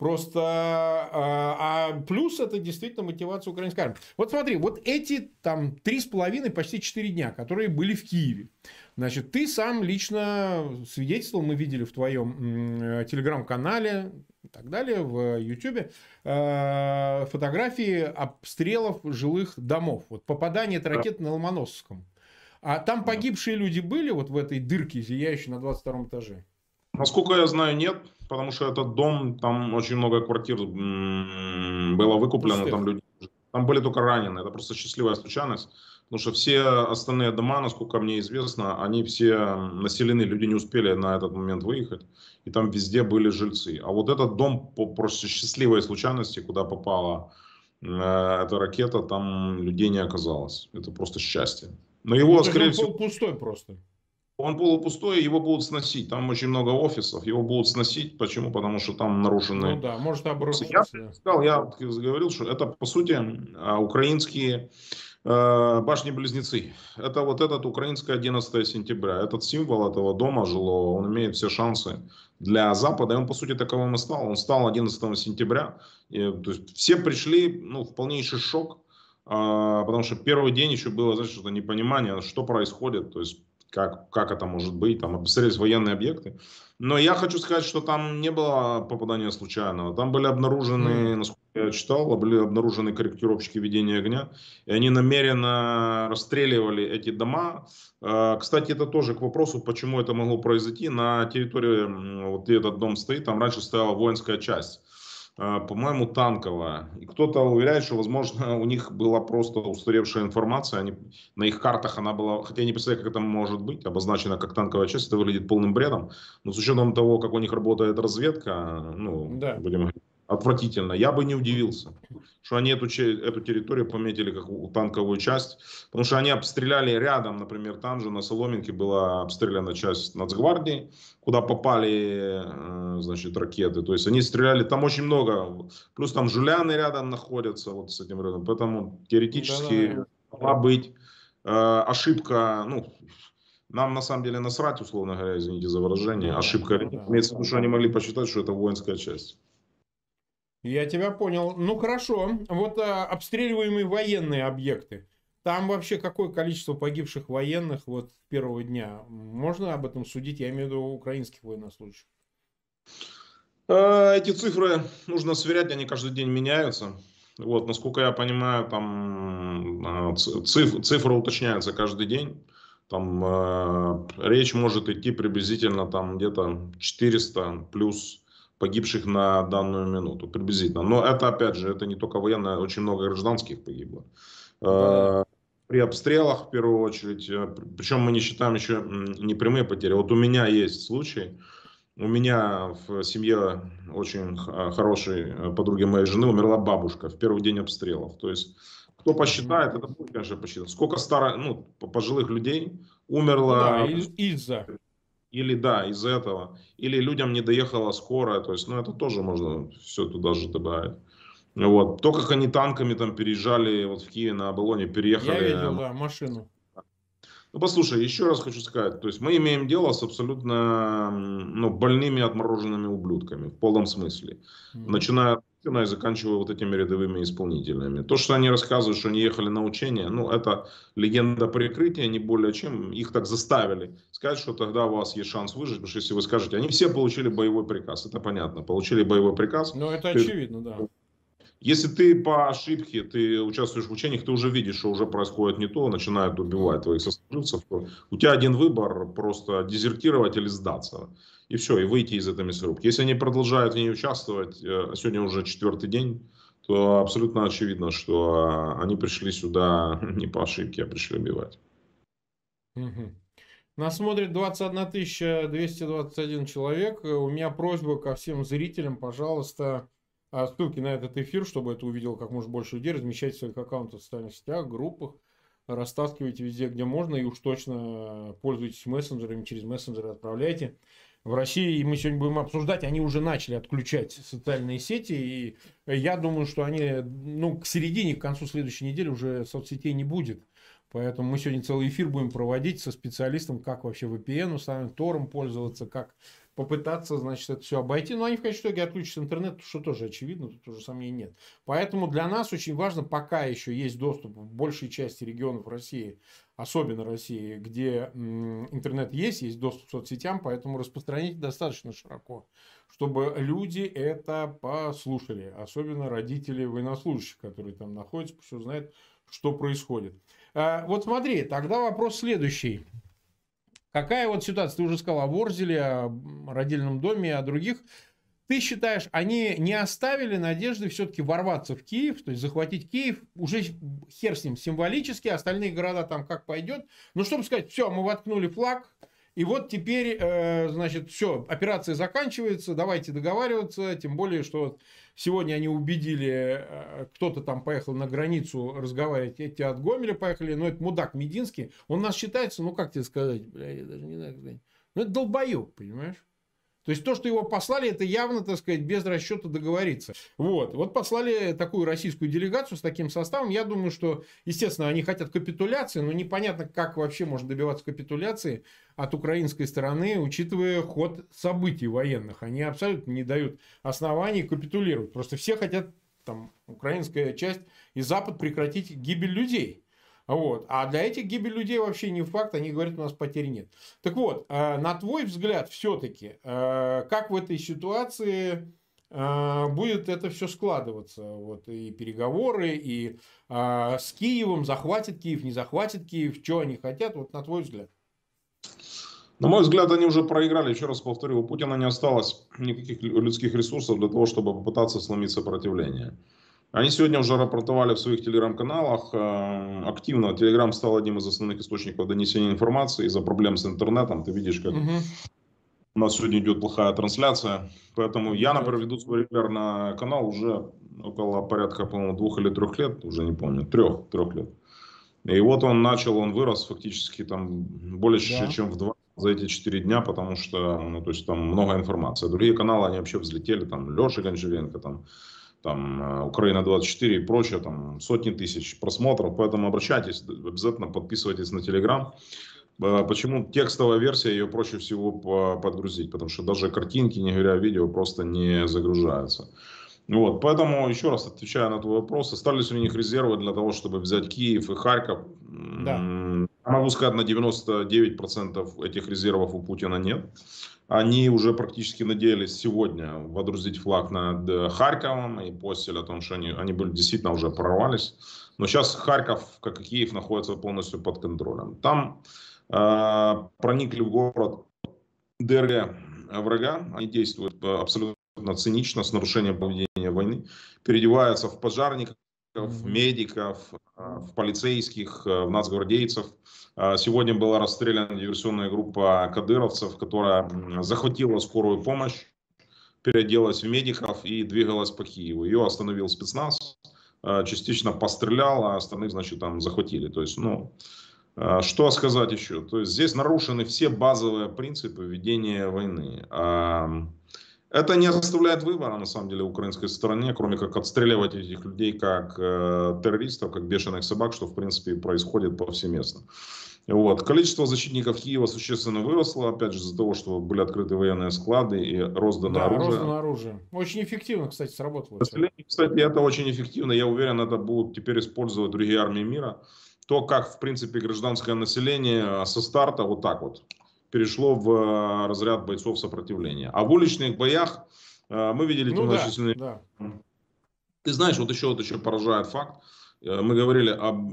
Просто, а, а плюс это действительно мотивация украинской армии. Вот смотри, вот эти там три с половиной, почти четыре дня, которые были в Киеве. Значит, ты сам лично свидетельствовал, мы видели в твоем телеграм-канале и так далее, в Ютубе, э, фотографии обстрелов жилых домов. Вот попадание этой ракеты на Ломоносовском. А там погибшие люди были вот в этой дырке, зияющей на 22 этаже?
Насколько я знаю, нет, потому что этот дом, там очень много квартир было выкуплено, там люди, там были только раненые, это просто счастливая случайность, потому что все остальные дома, насколько мне известно, они все населены, люди не успели на этот момент выехать, и там везде были жильцы. А вот этот дом по просто счастливой случайности, куда попала э, эта ракета, там людей не оказалось. Это просто счастье. Но его,
Ну,
скорее
он
всего,
пустой просто.
он полупустой, его будут сносить. Там очень много офисов, его будут сносить. Почему? Потому что там нарушены...
Ну да, может
Я
обрушиться. да.
сказал, я говорил, что это по сути а, украинские башни-близнецы. Это вот этот украинское 11 сентября. Этот символ этого дома жилого, он имеет все шансы для Запада. И он по сути таковым и стал. Он стал 11 сентября. И, то есть все пришли ну, в полнейший шок. а, потому что первый день еще было, знаешь, что-то непонимание, что происходит. То есть как, как это может быть, там обстрелялись военные объекты. Но я хочу сказать, что там не было попадания случайного. Там были обнаружены, насколько я читал, были обнаружены корректировщики ведения огня. И они намеренно расстреливали эти дома. Э, Кстати, это тоже к вопросу, почему это могло произойти. На территории, вот где этот дом стоит, там раньше стояла воинская часть по-моему, танковая. И кто-то уверяет, что, возможно, у них была просто устаревшая информация. Они, на их картах она была, хотя я не представляю, как это может быть, обозначена как танковая часть. Это выглядит полным бредом. Но с учетом того, как у них работает разведка, ну,
Да.
будем говорить, отвратительно. Я бы не удивился, что они эту, эту территорию пометили как танковую часть. Потому что они обстреляли рядом, например, там же на Соломинке была обстреляна часть Нацгвардии, куда попали, э, значит, ракеты. То есть они стреляли, там очень много. Плюс там Жуляны рядом находятся, вот с этим рядом. Поэтому теоретически
Да-да.
могла быть э, ошибка, ну, нам на самом деле насрать, условно говоря, извините за выражение,
Да,
ошибка.
да, да.
Имеется в виду, что они могли посчитать, что это воинская часть.
Я тебя понял. Ну хорошо. Вот а, обстреливаемые военные объекты. Там вообще какое количество погибших военных вот с первого дня? Можно об этом судить? Я имею в виду украинских военнослужащих.
Э, Эти цифры нужно сверять, они каждый день меняются. Вот, насколько я понимаю, там э, циф- цифра уточняется каждый день. Там э, речь может идти приблизительно там где-то 400 плюс погибших на данную минуту, приблизительно. Но это, опять же, это не только военные, очень много гражданских погибло. Э, При обстрелах, в первую очередь, э, причем мы не считаем еще м, не прямые потери. Вот у меня есть случай, у меня в семье очень х- хорошей э, подруги моей жены умерла бабушка в первый день обстрелов. То есть, кто посчитает, это будет, конечно, посчитать. Сколько старо, ну, по- пожилых людей умерло
Да, из- из-за.
Или да, из-за этого, или людям не доехала скорая, то есть, ну, это тоже можно все туда же добавить. Вот. То, как они танками там переезжали вот в Киеве на Оболоне, переехали.
Я видел, да, машину.
Ну, послушай, еще раз хочу сказать, то есть мы имеем дело с абсолютно ну, больными отмороженными ублюдками, в полном смысле.
Мгм.
Начиная от Путина и заканчивая вот этими рядовыми исполнителями. То, что они рассказывают, что они ехали на учения, ну, это легенда прикрытия, не более чем. Их так заставили сказать, что тогда у вас есть шанс выжить, потому что если вы скажете, они все получили боевой приказ, это понятно, получили боевой приказ.
Ну, это очевидно, да.
Если ты по ошибке, ты участвуешь в учениях, ты уже видишь, что уже происходит не то, начинают убивать твоих сослуживцев, то у тебя один выбор просто дезертировать или сдаться. И все, и выйти из этой мясорубки. Если они продолжают в ней участвовать, э, сегодня уже четвертый день, то абсолютно очевидно, что э, они пришли сюда не по ошибке, а пришли убивать.
Мгм. Нас смотрит 21 221 человек. У меня просьба ко всем зрителям, пожалуйста, а, ссылки на этот эфир, чтобы это увидел как можно больше людей, размещайте в своих аккаунтах в социальных сетях, группах, растаскивайте везде, где можно, и уж точно пользуйтесь мессенджерами, через мессенджеры отправляйте. В России, мы сегодня будем обсуждать, они уже начали отключать социальные сети, и я думаю, что они, ну, к середине, к концу следующей недели уже соцсетей не будет. Поэтому мы сегодня целый эфир будем проводить со специалистом, как вообще VPN установить, Тором пользоваться, как попытаться, значит, это все обойти. Но они в конечном итоге отключат интернет, что тоже очевидно, тут уже сомнений нет. Поэтому для нас очень важно, пока еще есть доступ в большей части регионов России, особенно России, где интернет есть, есть доступ к соцсетям, поэтому распространите достаточно широко, чтобы люди это послушали, особенно родители военнослужащих, которые там находятся, пусть узнают, что происходит. А, Вот смотри, тогда вопрос следующий. Какая вот ситуация? Ты уже сказал о Ворзеле, о родильном доме, о других. Ты считаешь, они не оставили надежды все-таки ворваться в Киев, то есть захватить Киев, уже хер с ним символически, остальные города там как пойдет. Ну, чтобы сказать, все, мы воткнули флаг, И вот теперь, э, значит, все, операция заканчивается, давайте договариваться, тем более, что сегодня они убедили, э, кто-то там поехал на границу разговаривать, эти от Гомеля поехали, но это мудак Мединский, он нас считается, ну как тебе сказать, бля, я даже не знаю, ну это долбоеб, понимаешь? То есть то, что его послали, это явно, так сказать, без расчета договориться. Вот. Вот послали такую российскую делегацию с таким составом. Я думаю, что, естественно, они хотят капитуляции, но непонятно, как вообще можно добиваться капитуляции от украинской стороны, учитывая ход событий военных. Они абсолютно не дают оснований капитулировать. Просто все хотят, там, украинская часть и Запад прекратить гибель людей. Вот. А для этих гибель людей вообще не факт, они говорят, у нас потерь нет. Так вот, э, на твой взгляд, все-таки, э, как в этой ситуации э, будет это все складываться? Вот и переговоры, и с Киевом, захватит Киев, не захватит Киев, что они хотят, вот на твой взгляд.
На мой взгляд, они уже проиграли. Еще раз повторю, у Путина не осталось никаких людских ресурсов для того, чтобы попытаться сломить сопротивление. Они сегодня уже рапортовали в своих телеграм-каналах. Э, активно Телеграм стал одним из основных источников донесения информации из-за проблем с интернетом. Ты видишь, как угу. у нас сегодня идет плохая трансляция. Поэтому я, например, веду свой регулярный канал уже около порядка, по-моему, двух или трех лет, уже не помню, трех, трех лет. И вот он начал, он вырос фактически там больше, да. чем в два за эти четыре дня, потому что, ну, то есть там много информации. Другие каналы, они вообще взлетели, там, Леша Гончаренко, там, там э, Украина 24 и прочее, там сотни тысяч просмотров, поэтому обращайтесь, обязательно подписывайтесь на Телеграм. Э, почему текстовая версия, ее проще всего подгрузить, потому что даже картинки, не говоря о видео, просто не загружаются. Вот, поэтому еще раз отвечая на твой вопрос, остались у них резервы для того, чтобы взять Киев и Харьков. Да. Могу сказать, на 99% этих резервов у Путина нет. Они уже практически надеялись сегодня водрузить флаг над э, Харьковом и постель о том, что они, они были действительно уже прорвались. Но сейчас Харьков, как и Киев, находится полностью под контролем. Там э, проникли в город ДРГ врага. Они действуют э, абсолютно цинично, с нарушением поведения войны. Переодеваются в пожарников, в медиков, э, в полицейских, в нацгвардейцев – сегодня была расстреляна диверсионная группа кадыровцев, которая захватила скорую помощь, переоделась в медиков и двигалась по Киеву. Ее остановил спецназ, а, частично пострелял, а остальных, значит, там захватили. То есть, ну, а, что сказать еще? То есть здесь нарушены все базовые принципы ведения войны. Это не оставляет выбора, на самом деле, украинской стороне, кроме как отстреливать этих людей как э, террористов, как бешеных собак, что, в принципе, происходит повсеместно. Вот. Количество защитников Киева существенно выросло, опять же, из-за того, что были открыты военные склады и роздано да, оружие. роздано
оружие. Очень эффективно, кстати, сработало.
Кстати, это очень эффективно. Я уверен, это будут теперь использовать другие армии мира. То, как, в принципе, гражданское население со старта вот так вот перешло в э, разряд бойцов сопротивления. А в уличных боях э, мы видели ну, многочисленные... Да, да. Ты знаешь, вот еще, вот еще поражает факт, Э, мы говорили об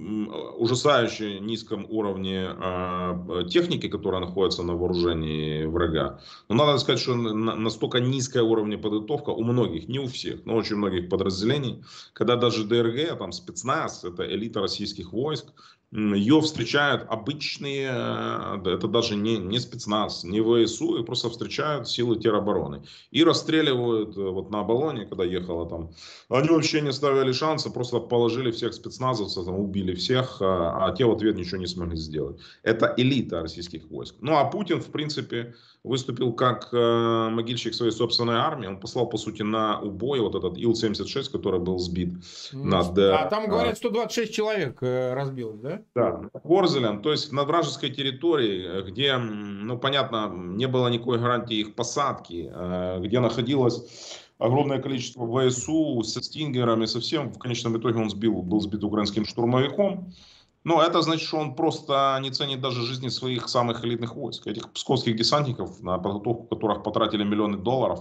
ужасающе низком уровне э, техники, которая находится на вооружении врага. Но надо сказать, что настолько низкая уровня подготовка у многих, не у всех, но очень многих подразделений, когда даже ДРГ, там спецназ, это элита российских войск, ее встречают обычные, э, это даже не, не спецназ, не ВСУ, и просто встречают силы теробороны. И расстреливают э, вот на Оболоне, когда ехала там. Они вообще не ставили шанса, просто положили всех спецназовцев, там, убили всех, а, а те в ответ ничего не смогли сделать. Это элита российских войск. Ну а Путин, в принципе, выступил как э, могильщик своей собственной армии. Он послал, по сути, на убой вот этот Ил-76, который был сбит.
Над, э, а там, говорят, 126 человек э, разбилось, да?
Да, Ворзелем, то есть на вражеской территории, где, ну, понятно, не было никакой гарантии их посадки, э, где находилось огромное количество ВСУ со стингерами, совсем в конечном итоге он сбил, был сбит украинским штурмовиком. Но это значит, что он просто не ценит даже жизни своих самых элитных войск. Этих псковских десантников, на подготовку которых потратили миллионы долларов,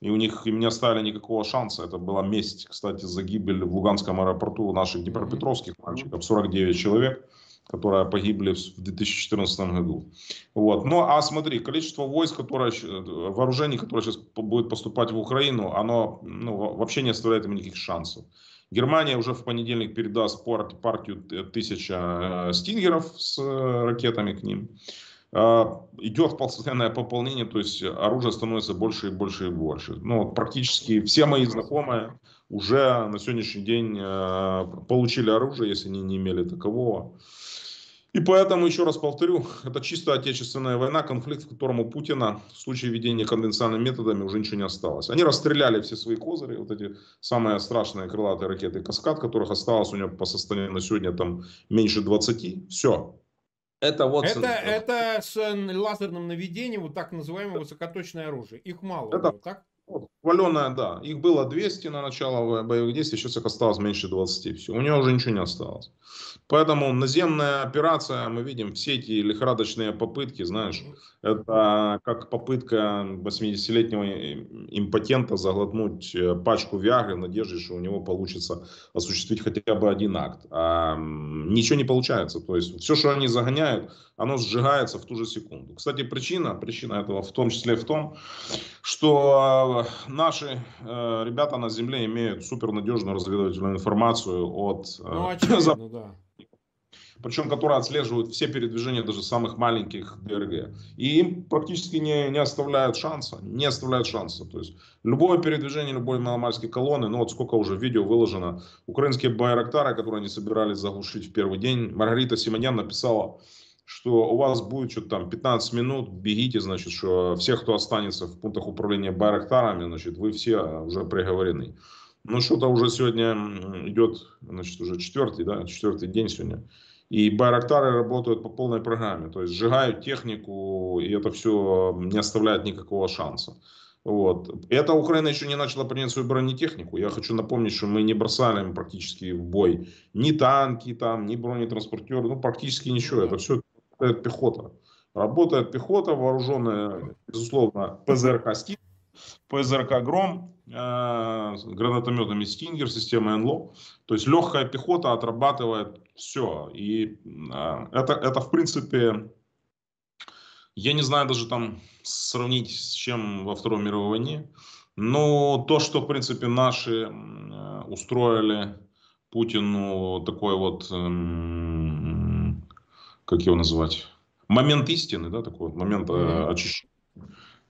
и у них им не оставили никакого шанса. Это была месть, кстати, за гибель в Луганском аэропорту наших днепропетровских мальчиков, 49 человек которые погибли в 2014 году. Вот. Ну, а смотри, количество войск, которое, вооружений, которое сейчас будет поступать в Украину, оно ну, вообще не оставляет им никаких шансов. Германия уже в понедельник передаст партию тысяча э, стингеров с э, ракетами к ним. а, идет постоянное пополнение, то есть оружие становится больше и больше и больше. Ну, практически все мои знакомые уже на сегодняшний день э, получили оружие, если они не имели такового. И поэтому, еще раз повторю, это чисто отечественная война, конфликт, в котором у Путина в случае ведения конвенциональными методами уже ничего не осталось. Они расстреляли все свои козыри, вот эти самые страшные крылатые ракеты «Каскад», которых осталось у него по состоянию на сегодня там меньше 20. Все,
это вот... Это, это с лазерным наведением, вот так называемое высокоточное оружие. Их мало.
Это, было, так? Валеная, да. Их было 200 на начало боевых действий, сейчас их осталось меньше 20. Все, у него уже ничего не осталось. Поэтому наземная операция, мы видим все эти лихорадочные попытки, знаешь, это как попытка 80-летнего импотента заглотнуть э, пачку Виагры в надежде, что у него получится осуществить хотя бы один акт. А ничего не получается. То есть все, что они загоняют, оно сжигается в ту же секунду. Кстати, причина, причина этого в том числе в том, что э, наши э, ребята на земле имеют супернадежную разведывательную информацию от... Э, ну, очевидно, да причем которые отслеживают все передвижения даже самых маленьких ДРГ. И им практически не, не оставляют шанса, не оставляют шанса. То есть любое передвижение любой маломальской колонны, ну вот сколько уже видео выложено, украинские байрактары, которые они собирались заглушить в первый день, Маргарита Симонян написала, что у вас будет что-то там 15 минут, бегите, значит, что всех, кто останется в пунктах управления байрактарами, значит, вы все уже приговорены. Ну, что-то уже сегодня идет, значит, уже четвертый, да, четвертый день сегодня. И Байрактары работают по полной программе, то есть сжигают технику, и это все не оставляет никакого шанса. Вот. Это Украина еще не начала принять свою бронетехнику. Я хочу напомнить, что мы не бросали практически в бой ни танки, там, ни бронетранспортеры, ну практически ничего. Это все работает пехота. Работает пехота, вооруженная, безусловно, ПЗРК «Стиль», ПЗРК «Гром», э, гранатометами «Стингер», системой НЛО. То есть легкая пехота отрабатывает все. И э, это, это, в принципе, я не знаю даже там сравнить с чем во Второй мировой войне. Но то, что, в принципе, наши э, устроили Путину такой вот, эм, как его называть, момент истины, да, такой вот момент э, очищения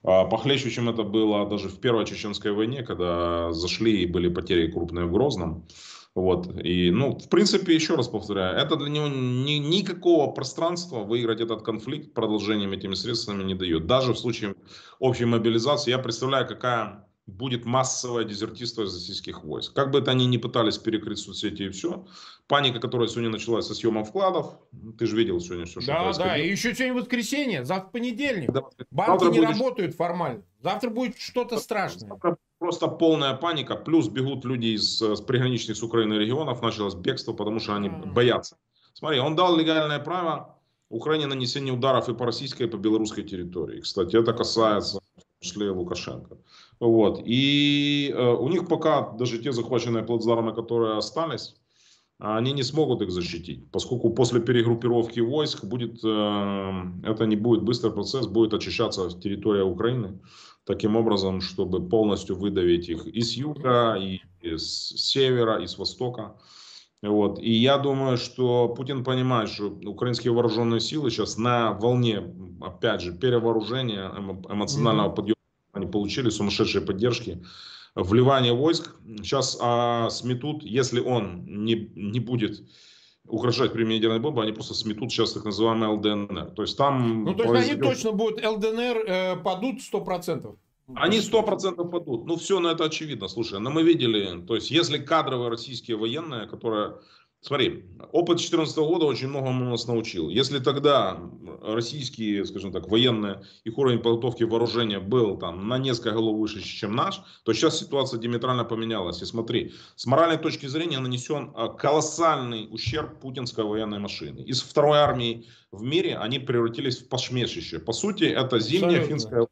а похлеще, чем это было даже в Первой Чеченской войне, когда зашли и были потери крупные в Грозном. Вот. И, ну, в принципе, еще раз повторяю, это для него ни, никакого пространства выиграть этот конфликт продолжением этими средствами не дает. Даже в случае общей мобилизации я представляю, какая будет массовое дезертирство из российских войск. Как бы это они ни пытались перекрыть соцсети и все, паника, которая сегодня началась со съемом вкладов, ты же видел сегодня все,
что Да, происходило. да, и еще сегодня воскресенье, завтра понедельник. Да, Банки не будет... работают формально. Завтра будет что-то страшное. Завтра
просто полная паника, плюс бегут люди из, из приграничных с Украиной регионов, началось бегство, потому что они а. боятся. Смотри, он дал легальное право Украине нанесения ударов и по российской, и по белорусской территории. Кстати, это касается числе Лукашенко. Вот. И э, у них пока даже те захваченные плацдармы, которые остались, они не смогут их защитить, поскольку после перегруппировки войск будет, э, это не будет быстрый процесс, будет очищаться территория Украины таким образом, чтобы полностью выдавить их и с юга, и с севера, и с востока. Вот. И я думаю, что Путин понимает, что украинские вооруженные силы сейчас на волне, опять же, перевооружения, эмоционального подъема они получили сумасшедшие поддержки. Вливание войск сейчас а, сметут, если он не, не будет угрожать применением ядерной бомбы, они просто сметут сейчас так называемый ЛДНР. То есть там...
Ну, то есть произойдет... они точно будут, ЛДНР э, падут 100%.
Они 100% падут. Ну, все на это очевидно. Слушай, но мы видели, то есть если кадровые российские военные, которые Смотри, опыт 2014 года очень многому нас научил. Если тогда российские, скажем так, военные, их уровень подготовки вооружения был там на несколько голов выше, чем наш, то сейчас ситуация диаметрально поменялась. И смотри, с моральной точки зрения нанесен а, колоссальный ущерб путинской военной машины. Из второй армии в мире они превратились в посмешище. По сути, это зимняя Абсолютно. финская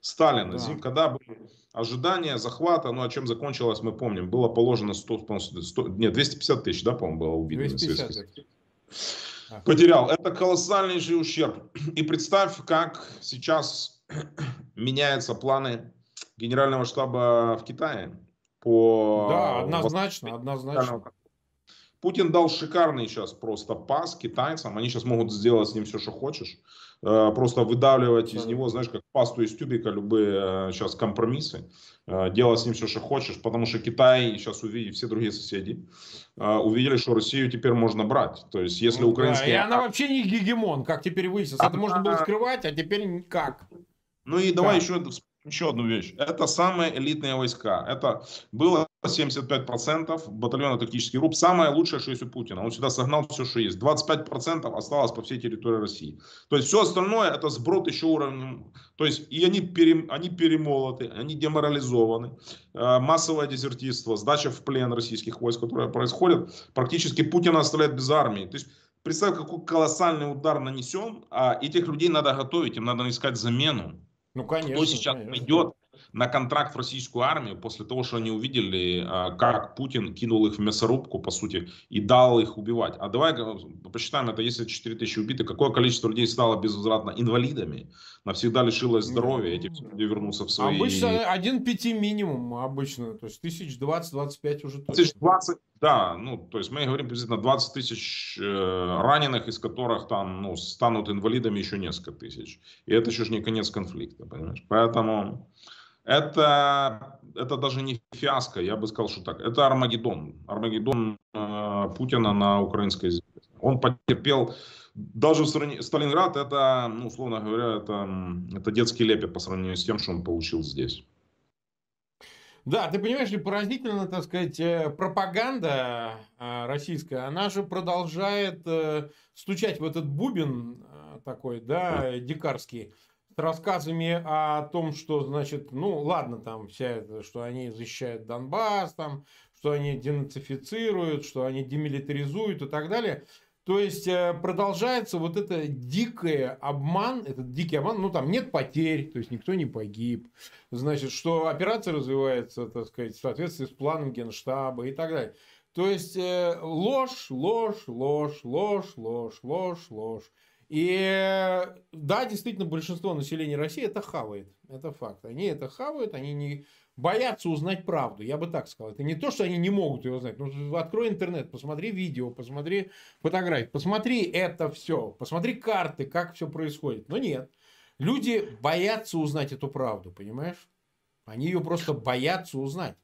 Сталина. Да. Зим, когда были ожидания захвата, ну, а чем закончилось, мы помним. Было положено 100, 100 нет, 250 тысяч, да, по-моему, было убито. 250. Потерял. Это колоссальнейший ущерб. И представь, как сейчас меняются планы генерального штаба в Китае. По
да, однозначно, однозначно.
Путин дал шикарный сейчас просто пас китайцам. Они сейчас могут сделать с ним все, что хочешь. Э, просто выдавливать из него, знаешь, как пасту из тюбика любые сейчас компромиссы, делать с ним все, что хочешь, потому что Китай сейчас увидит, все другие соседи увидели, что Россию теперь можно брать. То есть, если ну, украинские...
Да, и она вообще не гегемон, как теперь выяснилось. Это можно было скрывать, а теперь никак.
Ну и давай еще еще одну вещь. Это самые элитные войска. Это было 75% батальона тактический групп. Самое лучшее, что есть у Путина. Он сюда согнал все, что есть. 25% осталось по всей территории России. То есть все остальное это сброд еще уровнем. То есть и они, пере, они перемолоты, они деморализованы. Э, массовое дезертирство, сдача в плен российских войск, которое происходит. Практически Путина оставляет без армии. То есть представь, какой колоссальный удар нанесен. А этих людей надо готовить, им надо искать замену. Ну, конечно. Кто сейчас конечно. пойдет на контракт в российскую армию после того, что они увидели, а, как Путин кинул их в мясорубку, по сути, и дал их убивать. А давай посчитаем, это если 4 тысячи убитых, какое количество людей стало безвозвратно инвалидами, навсегда лишилось здоровья, эти люди вернутся в свои...
Обычно один пяти минимум, обычно, то есть тысяч двадцать-двадцать уже
точно. Тысяч двадцать, да, ну, то есть мы говорим приблизительно 20 тысяч э, раненых, из которых там, ну, станут инвалидами еще несколько тысяч. И это еще не конец конфликта, понимаешь? Поэтому это, это даже не фиаско, я бы сказал, что так. Это Армагеддон. Армагеддон э, Путина на украинской земле. Он потерпел, даже в стране, Сталинград, это, ну, условно говоря, это, это детский лепет по сравнению с тем, что он получил здесь.
Да, ты понимаешь, поразительно, так сказать, э, пропаганда э, российская, она же продолжает э, стучать в этот бубен такой, да, дикарский, рассказами о том, что, значит, ну, ладно, там, вся это, что они защищают Донбасс, там, что они денацифицируют, что они демилитаризуют и так далее. То есть э, продолжается вот это дикое обман, этот дикий обман, ну там нет потерь, то есть никто не погиб, значит, что операция развивается, так сказать, в соответствии с планом Генштаба и так далее. То есть э, ложь, ложь, ложь, ложь, ложь, ложь, ложь. И да, действительно, большинство населения России это хавает. Это факт. Они это хавают, они не боятся узнать правду. Я бы так сказал. Это не то, что они не могут ее узнать. Ну, открой интернет, посмотри видео, посмотри фотографии, посмотри это все, посмотри карты, как все происходит. Но нет. Люди боятся узнать эту правду, понимаешь? Они ее просто боятся узнать.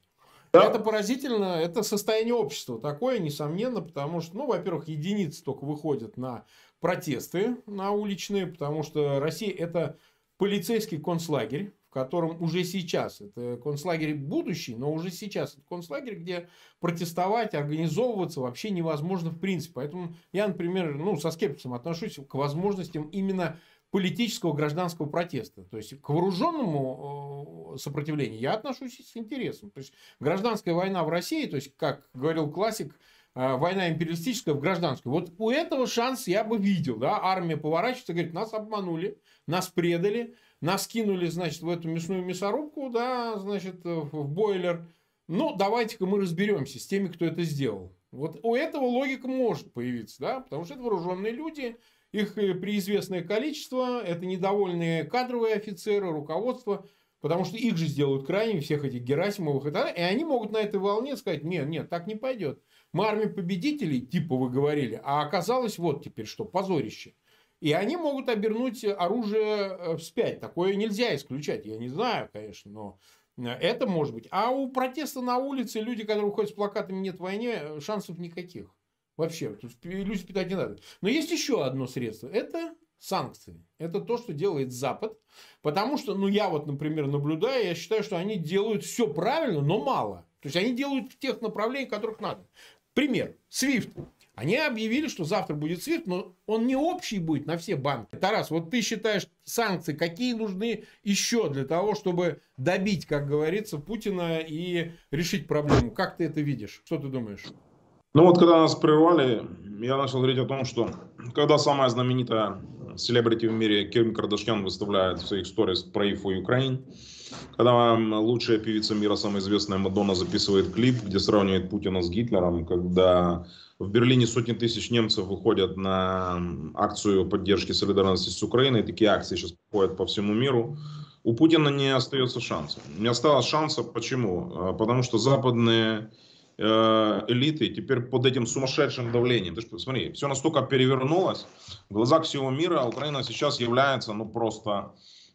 Да. Это поразительно, это состояние общества такое, несомненно, потому что, ну, во-первых, единицы только выходят на протесты на уличные, потому что Россия это полицейский концлагерь, в котором уже сейчас, это концлагерь будущий, но уже сейчас это концлагерь, где протестовать, организовываться вообще невозможно в принципе. Поэтому я, например, ну, со скепсисом отношусь к возможностям именно политического гражданского протеста. То есть к вооруженному э, сопротивлению я отношусь с интересом. То есть гражданская война в России, то есть, как говорил классик, война империалистическая в гражданскую. Вот у этого шанс я бы видел. Да? Армия поворачивается говорит, нас обманули, нас предали, нас кинули, значит, в эту мясную мясорубку, да, значит, в бойлер. Ну, давайте-ка мы разберемся с теми, кто это сделал. Вот у этого логика может появиться, да, потому что это вооруженные люди, их э, преизвестное количество, это недовольные кадровые офицеры, руководство, потому что их же сделают крайними, всех этих Герасимовых и так и они могут на этой волне сказать, нет, нет, так не пойдет. Мы армия победителей, типа вы говорили, а оказалось вот теперь что, позорище. И они могут обернуть оружие э, вспять. Такое нельзя исключать. Я не знаю, конечно, но э, это может быть. А у протеста на улице люди, которые ходят с плакатами «Нет войне», шансов никаких. Вообще, иллюзий питать не надо. Но есть еще одно средство. Это санкции. Это то, что делает Запад. Потому что, ну, я вот, например, наблюдаю, я считаю, что они делают все правильно, но мало. То есть, они делают в тех направлениях, которых надо. Пример. SWIFT. Они объявили, что завтра будет SWIFT, но он не общий будет на все банки. Тарас, вот ты считаешь санкции, какие нужны еще для того, чтобы добить, как говорится, Путина и решить проблему? Как ты это видишь? Что ты думаешь?
Ну вот, когда нас прервали, я начал говорить о том, что когда самая знаменитая селебрити в мире Ким Кардашьян выставляет в своих сторис про Ифу Украин, когда лучшая певица мира, самая известная Мадонна, записывает клип, где сравнивает Путина с Гитлером, когда в Берлине сотни тысяч немцев выходят на акцию поддержки солидарности с Украиной, такие акции сейчас проходят по всему миру, у Путина не остается шанса. Не осталось шанса, почему? А, потому что западные э, элиты теперь под этим сумасшедшим давлением. Ты что, смотри, все настолько перевернулось. В глазах всего мира Украина сейчас является, ну, просто,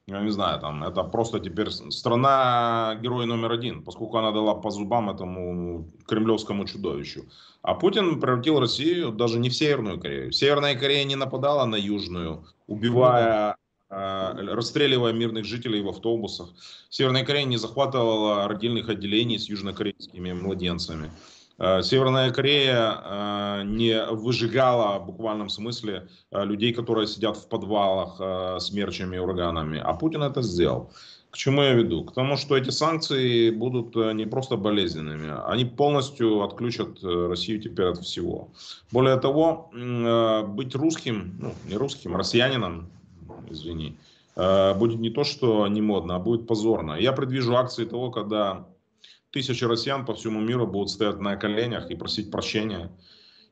я не знаю, там, это просто теперь страна герой номер один, поскольку она дала по зубам этому кремлевскому чудовищу. А Путин превратил Россию даже не в Северную Корею. Северная Корея не нападала на Южную, убивая расстреливая мирных жителей в автобусах. Северная Корея не захватывала родильных отделений с южнокорейскими младенцами. Э, Северная Корея э, не выжигала в буквальном смысле людей, которые сидят в подвалах с мерчами и ураганами. А Путин это сделал. К чему я веду? К тому, что эти санкции будут не просто болезненными, они полностью отключат Россию теперь от всего. Более того, быть русским, ну не русским, россиянином, извини, э, будет не то, что не модно, а будет позорно. Я предвижу акции того, когда тысячи россиян по всему миру будут стоять на коленях и просить прощения.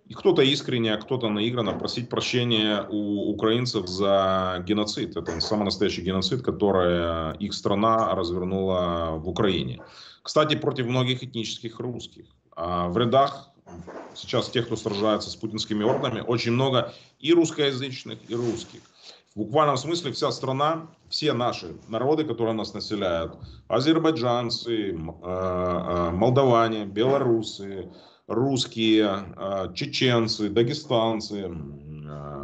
И кто-то искренне, а кто-то наигранно просить прощения у украинцев за геноцид. Это самый настоящий геноцид, который их страна развернула в Украине. Кстати, против многих этнических русских. А в рядах сейчас тех, кто сражается с путинскими ордами, очень много и русскоязычных, и русских в буквальном смысле вся страна, все наши народы, которые нас населяют, азербайджанцы, э, э, молдаване, белорусы, русские, э, чеченцы, дагестанцы,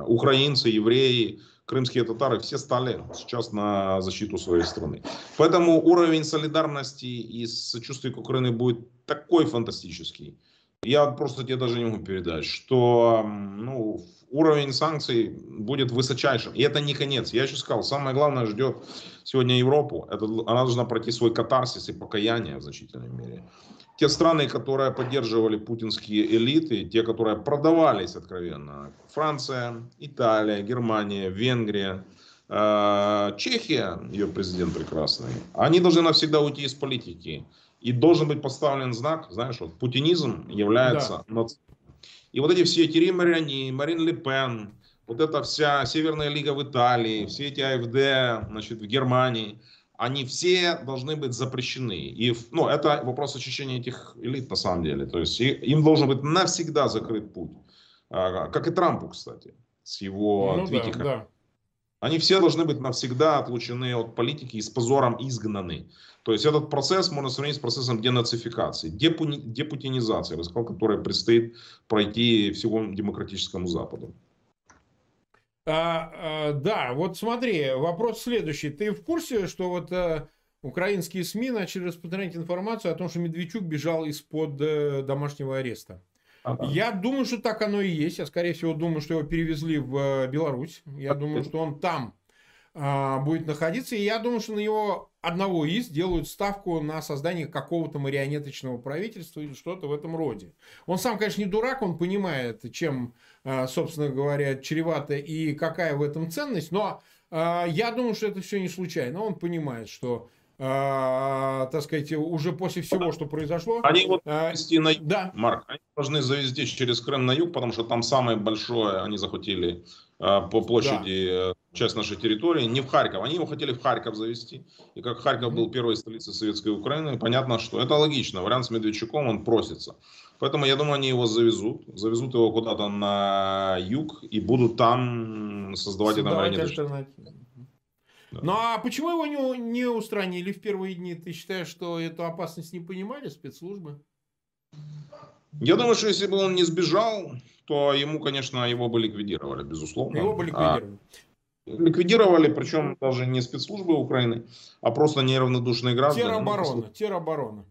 украинцы, евреи, крымские татары, все стали сейчас на защиту своей страны. Поэтому уровень солидарности и сочувствия к Украине будет такой фантастический. Я просто тебе даже не могу передать, что ну, уровень санкций будет высочайшим. И это не конец. Я еще сказал, самое главное ждет сегодня Европу. Это, она должна пройти свой катарсис и покаяние в значительной мере. Те страны, которые поддерживали путинские элиты, те, которые продавались откровенно, Франция, Италия, Германия, Венгрия, э, Чехия, ее президент прекрасный, они должны навсегда уйти из политики. И должен быть поставлен знак, знаешь, вот путинизм является да. И вот эти все Тири Мариани, Марин Ле Пен, вот эта вся Северная Лига в Италии, все эти АФД значит, в Германии, они все должны быть запрещены. И, ну, это вопрос очищения этих элит на самом деле. То есть им должен быть навсегда закрыт путь. А, как и Трампу, кстати, с его ну, твитиками. Да, да. Они все должны быть навсегда отлучены от политики и с позором изгнаны. То есть этот процесс можно сравнить с процессом денацификации, депуни, депутинизации, который предстоит пройти всего демократическому Западу.
А, а, да, вот смотри, вопрос следующий. Ты в курсе, что вот а, украинские СМИ начали распространять информацию о том, что Медведчук бежал из-под а, домашнего ареста? Ага. Я думаю, что так оно и есть. Я, скорее всего, думаю, что его перевезли в э, Беларусь. Я думаю, что он там а, будет находиться. И я думаю, что на него одного из делают ставку на создание какого-то марионеточного правительства или что-то в этом роде. Он сам, конечно, не дурак, он понимает, чем, а, собственно говоря, чревато и какая в этом ценность. Но а, я думаю, что это все не случайно. Он понимает, что а, так сказать, уже после всего, что произошло.
Они вот а, на юг, да. Марк, они должны завести через Крым на юг, потому что там самое большое, они захватили а, по площади да. Э, часть нашей территории, не в Харьков. Они его хотели в Харьков завести. И как Харьков был первой столицей Советской Украины, понятно, что это логично. Вариант с Медведчуком, он просится. Поэтому я думаю, они его завезут. Завезут его куда-то на юг и будут там создавать, создавать это альтернативу.
Ну а почему его не, не устранили в первые дни? Ты считаешь, что эту опасность не понимали спецслужбы?
Я думаю, что если бы он не сбежал, то ему, конечно, его бы ликвидировали, безусловно.
Его бы ликвидировали.
А, ликвидировали, причем даже не спецслужбы Украины, а просто неравнодушные граждане.
Тероборона, тероборона.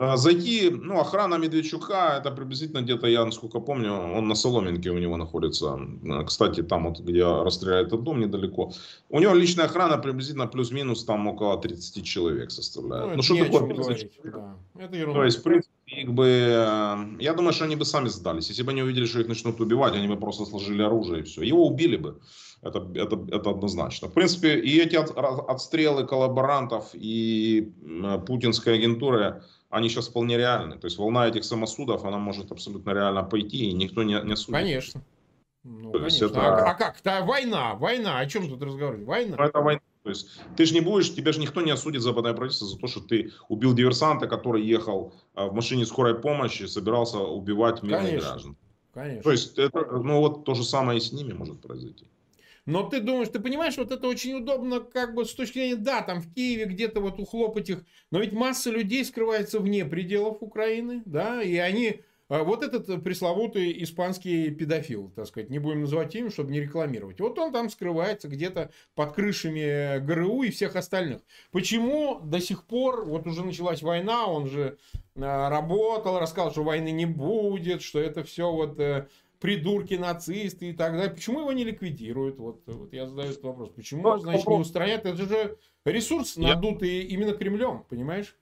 А, зайти, ну, охрана Медведчука, это приблизительно где-то, я насколько помню, он на Соломенке у него находится. Кстати, там вот, где расстреляли этот дом недалеко. У него личная охрана приблизительно плюс-минус там около 30 человек составляет. Ну, ну что такое 30 Да. Это ерунда. То есть, в принципе, их бы, э, я думаю, что они бы сами сдались. Если бы они увидели, что их начнут убивать, они бы просто сложили оружие и все. Его убили бы. Это, это, это однозначно. В принципе, и эти от, отстрелы коллаборантов и путинской агентуры, они сейчас вполне реальны. То есть волна этих самосудов, она может абсолютно реально пойти, и никто не, не судит.
Конечно. Ну, конечно. Это... А, а как? Это война, война. О чем тут разговаривать? Война. Ну,
это война. То есть ты же не будешь, тебя же никто не осудит западное правительство за то, что ты убил диверсанта, который ехал в машине скорой помощи, собирался убивать мирных
Конечно.
граждан.
Конечно.
То есть это, ну вот то же самое и с ними может произойти.
Но ты думаешь, ты понимаешь, вот это очень удобно, как бы с точки зрения, да, там в Киеве где-то вот ухлопать их, но ведь масса людей скрывается вне пределов Украины, да, и они, а, вот этот пресловутый испанский педофил, так сказать, не будем называть имя, чтобы не рекламировать, вот он там скрывается где-то под крышами ГРУ и всех остальных. Почему до сих пор, вот уже началась война, он же а, работал, рассказал, что войны не будет, что это все вот э, придурки, нацисты и так далее. Почему его не ликвидируют? Вот, вот я задаю этот вопрос. Почему,
Ну,
значит, не
вопрос.
устранят? Это же ресурс,
Я-
надутый именно Кремлем, понимаешь?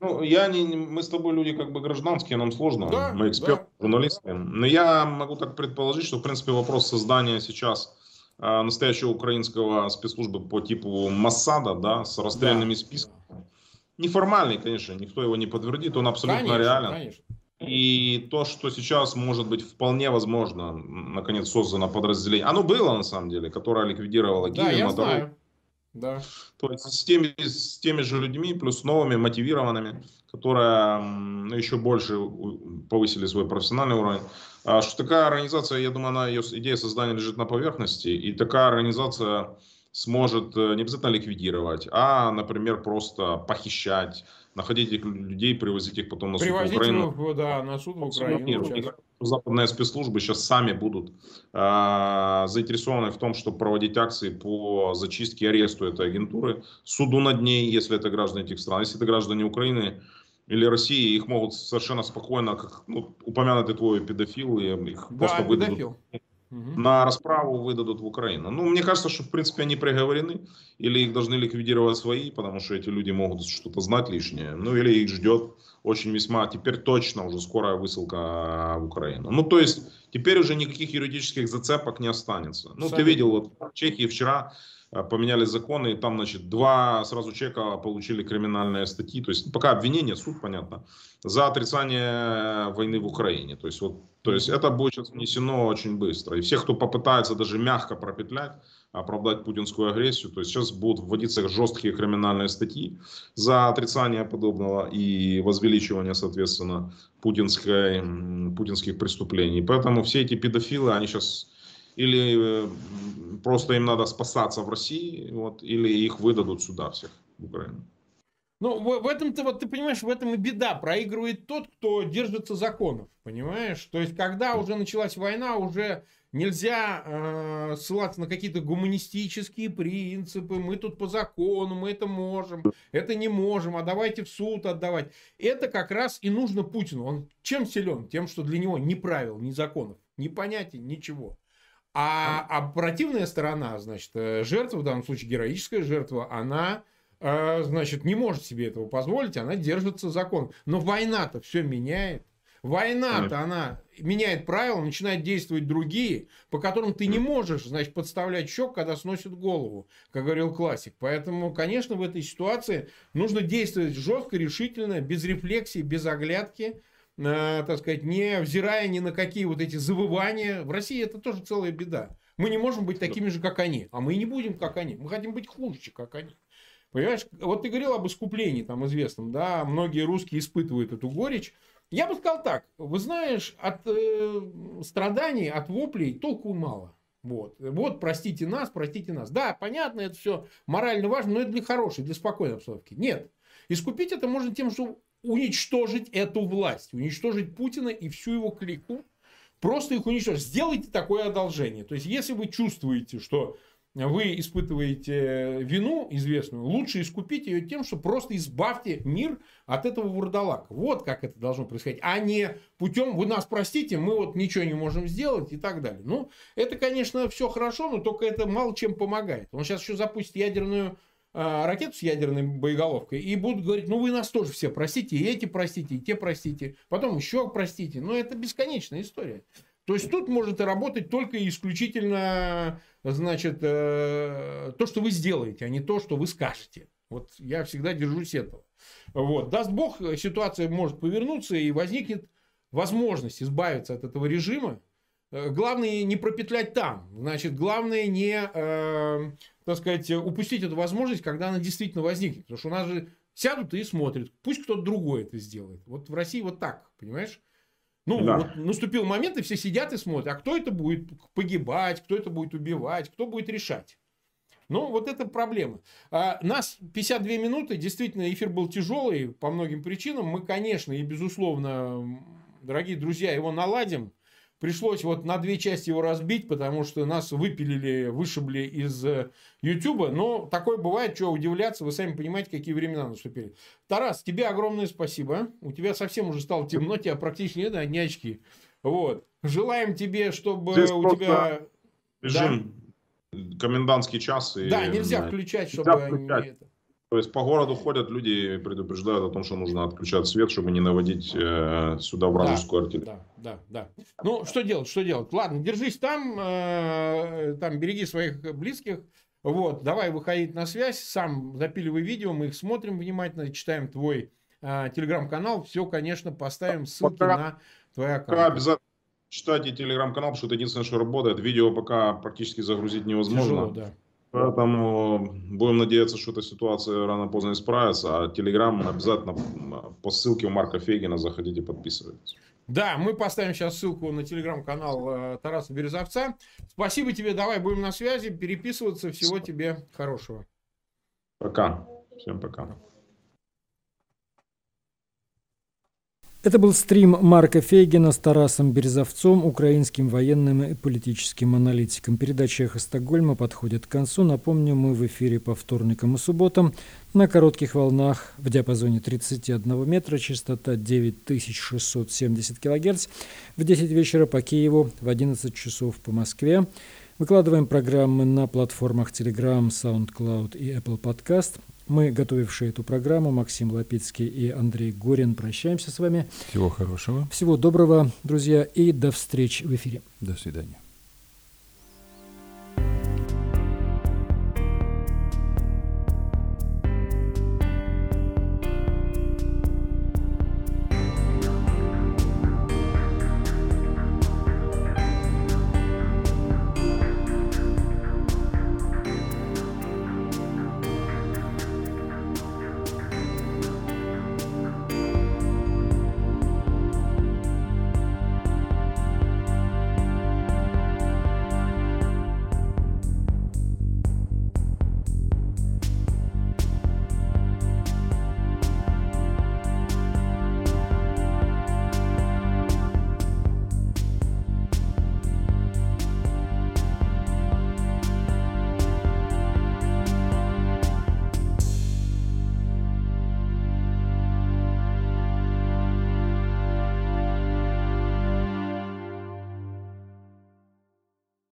Ну, я не, не- мы с тобой люди как бы гражданские, нам сложно,
Да,
мы эксперты, журналисты. Но я могу так предположить, что, в принципе, вопрос создания сейчас а, настоящего украинского спецслужбы по типу Массада, да, с расстрельными списками, неформальный, конечно, никто его не подтвердит, он абсолютно
конечно,
реален.
конечно.
И то, что сейчас может быть вполне возможно, наконец создано подразделение, оно было на самом деле, которое ликвидировало
Да,
Киев,
я
Моторол.
знаю. Да.
То есть с теми, с теми же людьми, плюс новыми, мотивированными, которые ну, еще больше повысили свой профессиональный уровень. А что такая организация, я думаю, она, ее идея создания лежит на поверхности, и такая организация сможет э, не обязательно ликвидировать, а, например, просто похищать, находить этих людей, привозить их потом на суд в
Привозить
Украину.
его, да, на суд в Украину.
Западные спецслужбы сейчас сами будут а, заинтересованы в том, чтобы проводить акции по зачистке и аресту этой агентуры, суду над ней, если это граждане этих стран. Если это граждане Украины или России, их могут совершенно спокойно, как ну, упомянутый твой педофил, и их
Да,
просто выдадут
педофил. Мгм.
на расправу выдадут в Украину. Ну, мне кажется, что, в принципе, они приговорены, или их должны ликвидировать свои, потому что эти люди могут что-то знать лишнее, ну, или их ждет очень весьма, теперь точно уже скорая высылка в Украину. Ну, то есть, теперь уже никаких юридических зацепок не останется. Ну, ты
Абсолютно.
видел, вот в Чехии вчера поменяли законы, и там, значит, два сразу человека получили криминальные статьи, то есть, пока обвинение, суд, понятно, за отрицание войны в Украине. То есть, вот, то есть это будет сейчас внесено очень быстро. И все, кто попытается даже мягко пропетлять, оправдать путинскую агрессию, то есть сейчас будут вводиться жесткие криминальные статьи за отрицание подобного и возвеличивание, соответственно, путинской, путинских преступлений. Поэтому все эти педофилы, они сейчас или просто им надо спасаться в России, вот, или их выдадут сюда всех, в Украину.
Ну, в этом-то, вот ты понимаешь, в этом и беда. Проигрывает тот, кто держится законов, понимаешь? То есть, когда уже началась война, уже нельзя э, ссылаться на какие-то гуманистические принципы. Мы тут по закону, мы это можем, это не можем, а давайте в суд отдавать. Это как раз и нужно Путину. Он чем силен? Тем, что для него ни правил, ни законов, ни понятий, ничего. А, а противная сторона, значит, э, жертва, в данном случае героическая жертва, она э, значит, не может себе этого позволить, она держится закон. Но война-то все меняет. Война-то она меняет правила, начинают действовать другие, по которым ты не можешь, значит, подставлять щек, когда сносит голову, как говорил классик. Поэтому, конечно, в этой ситуации нужно действовать жестко, решительно, без рефлексии, без оглядки, так сказать, не взирая ни на какие вот эти завывания. В России это тоже целая беда. Мы не можем быть такими же, как они. А мы и не будем, как они. Мы хотим быть хуже, как они. Понимаешь, вот ты говорил об искуплении там известном, да, многие русские испытывают эту горечь. Я бы сказал так, вы знаешь, от э, страданий, от воплей толку мало. Вот. вот, простите нас, простите нас. Да, понятно, это все морально важно, но это для хорошей, для спокойной обстановки. Нет. Искупить это можно тем, что уничтожить эту власть, уничтожить Путина и всю его клику, просто их уничтожить. Сделайте такое одолжение. То есть, если вы чувствуете, что вы испытываете вину известную, лучше искупить ее тем, что просто избавьте мир от этого вурдалака. Вот как это должно происходить. А не путем, вы нас простите, мы вот ничего не можем сделать и так далее. Ну, это, конечно, все хорошо, но только это мало чем помогает. Он сейчас еще запустит ядерную э, ракету с ядерной боеголовкой и будут говорить, ну вы нас тоже все простите, и эти простите, и те простите, потом еще простите. Но это бесконечная история. То есть тут может работать только исключительно, значит, э, то, что вы сделаете, а не то, что вы скажете. Вот я всегда держусь этого. Вот. Даст Бог, ситуация может повернуться и возникнет возможность избавиться от этого режима. Э, Главное не пропетлять там. Значит, главное не э, так сказать, упустить эту возможность, когда она действительно возникнет. Потому что у нас же сядут и смотрят. Пусть кто-то другой это сделает. Вот в России вот так, понимаешь? Ну, да. вот наступил момент, и все сидят и смотрят. А кто это будет погибать, кто это будет убивать, кто будет решать? Ну, вот это проблема. А, нас 52 минуты, действительно, эфир был тяжелый по многим причинам. Мы, конечно, и безусловно, дорогие друзья, его наладим. Пришлось вот на две части его разбить, потому что нас выпилили, вышибли из Ютуба. Но такое бывает, что удивляться, вы сами понимаете, какие времена наступили. Тарас, тебе огромное спасибо. У тебя совсем уже стало темно, тебя практически нет, одни очки. Вот. Желаем тебе, чтобы Здесь у тебя...
Режим да? комендантский час.
И, да, нельзя включать, чтобы нельзя включать.
То есть по городу ходят люди, предупреждают о том, что нужно отключать свет, чтобы не наводить э, сюда вражескую да, артиллерию.
Да, да, да. Ну, что делать, что делать? Ладно, держись там, э, там береги своих близких. Вот, давай выходить на связь, сам запиливай видео, мы их смотрим внимательно, читаем твой э, телеграм-канал, все, конечно, поставим ссылки пока, на твой аккаунт. Пока
обязательно читайте телеграм-канал, потому что это единственное, что работает. Видео пока практически загрузить невозможно. Тяжело, да. Поэтому будем надеяться, что эта ситуация рано-поздно исправится. А Телеграм обязательно по ссылке у Марка Фейгина заходите, подписывайтесь.
Да, мы поставим сейчас ссылку на телеграм-канал э, Тараса Березовца. Спасибо тебе, давай будем на связи, переписываться. Всего тебе хорошего.
Пока. Всем пока.
Это был стрим Марка Фейгина с Тарасом Березовцом, украинским военным и политическим аналитиком. Передача «Эхо Стокгольма» подходит к концу. Напомню, мы в эфире по вторникам и субботам на коротких волнах в диапазоне 31 метра, частота 9670 кГц, в 10 вечера по Киеву, в 11 часов по Москве. Выкладываем программы на платформах Telegram, SoundCloud и Apple Podcast – мы, готовившие эту программу, Максим Лапицкий и Андрей Горин, прощаемся с вами.
Всего хорошего.
Всего доброго, друзья, и до встречи в эфире.
До свидания.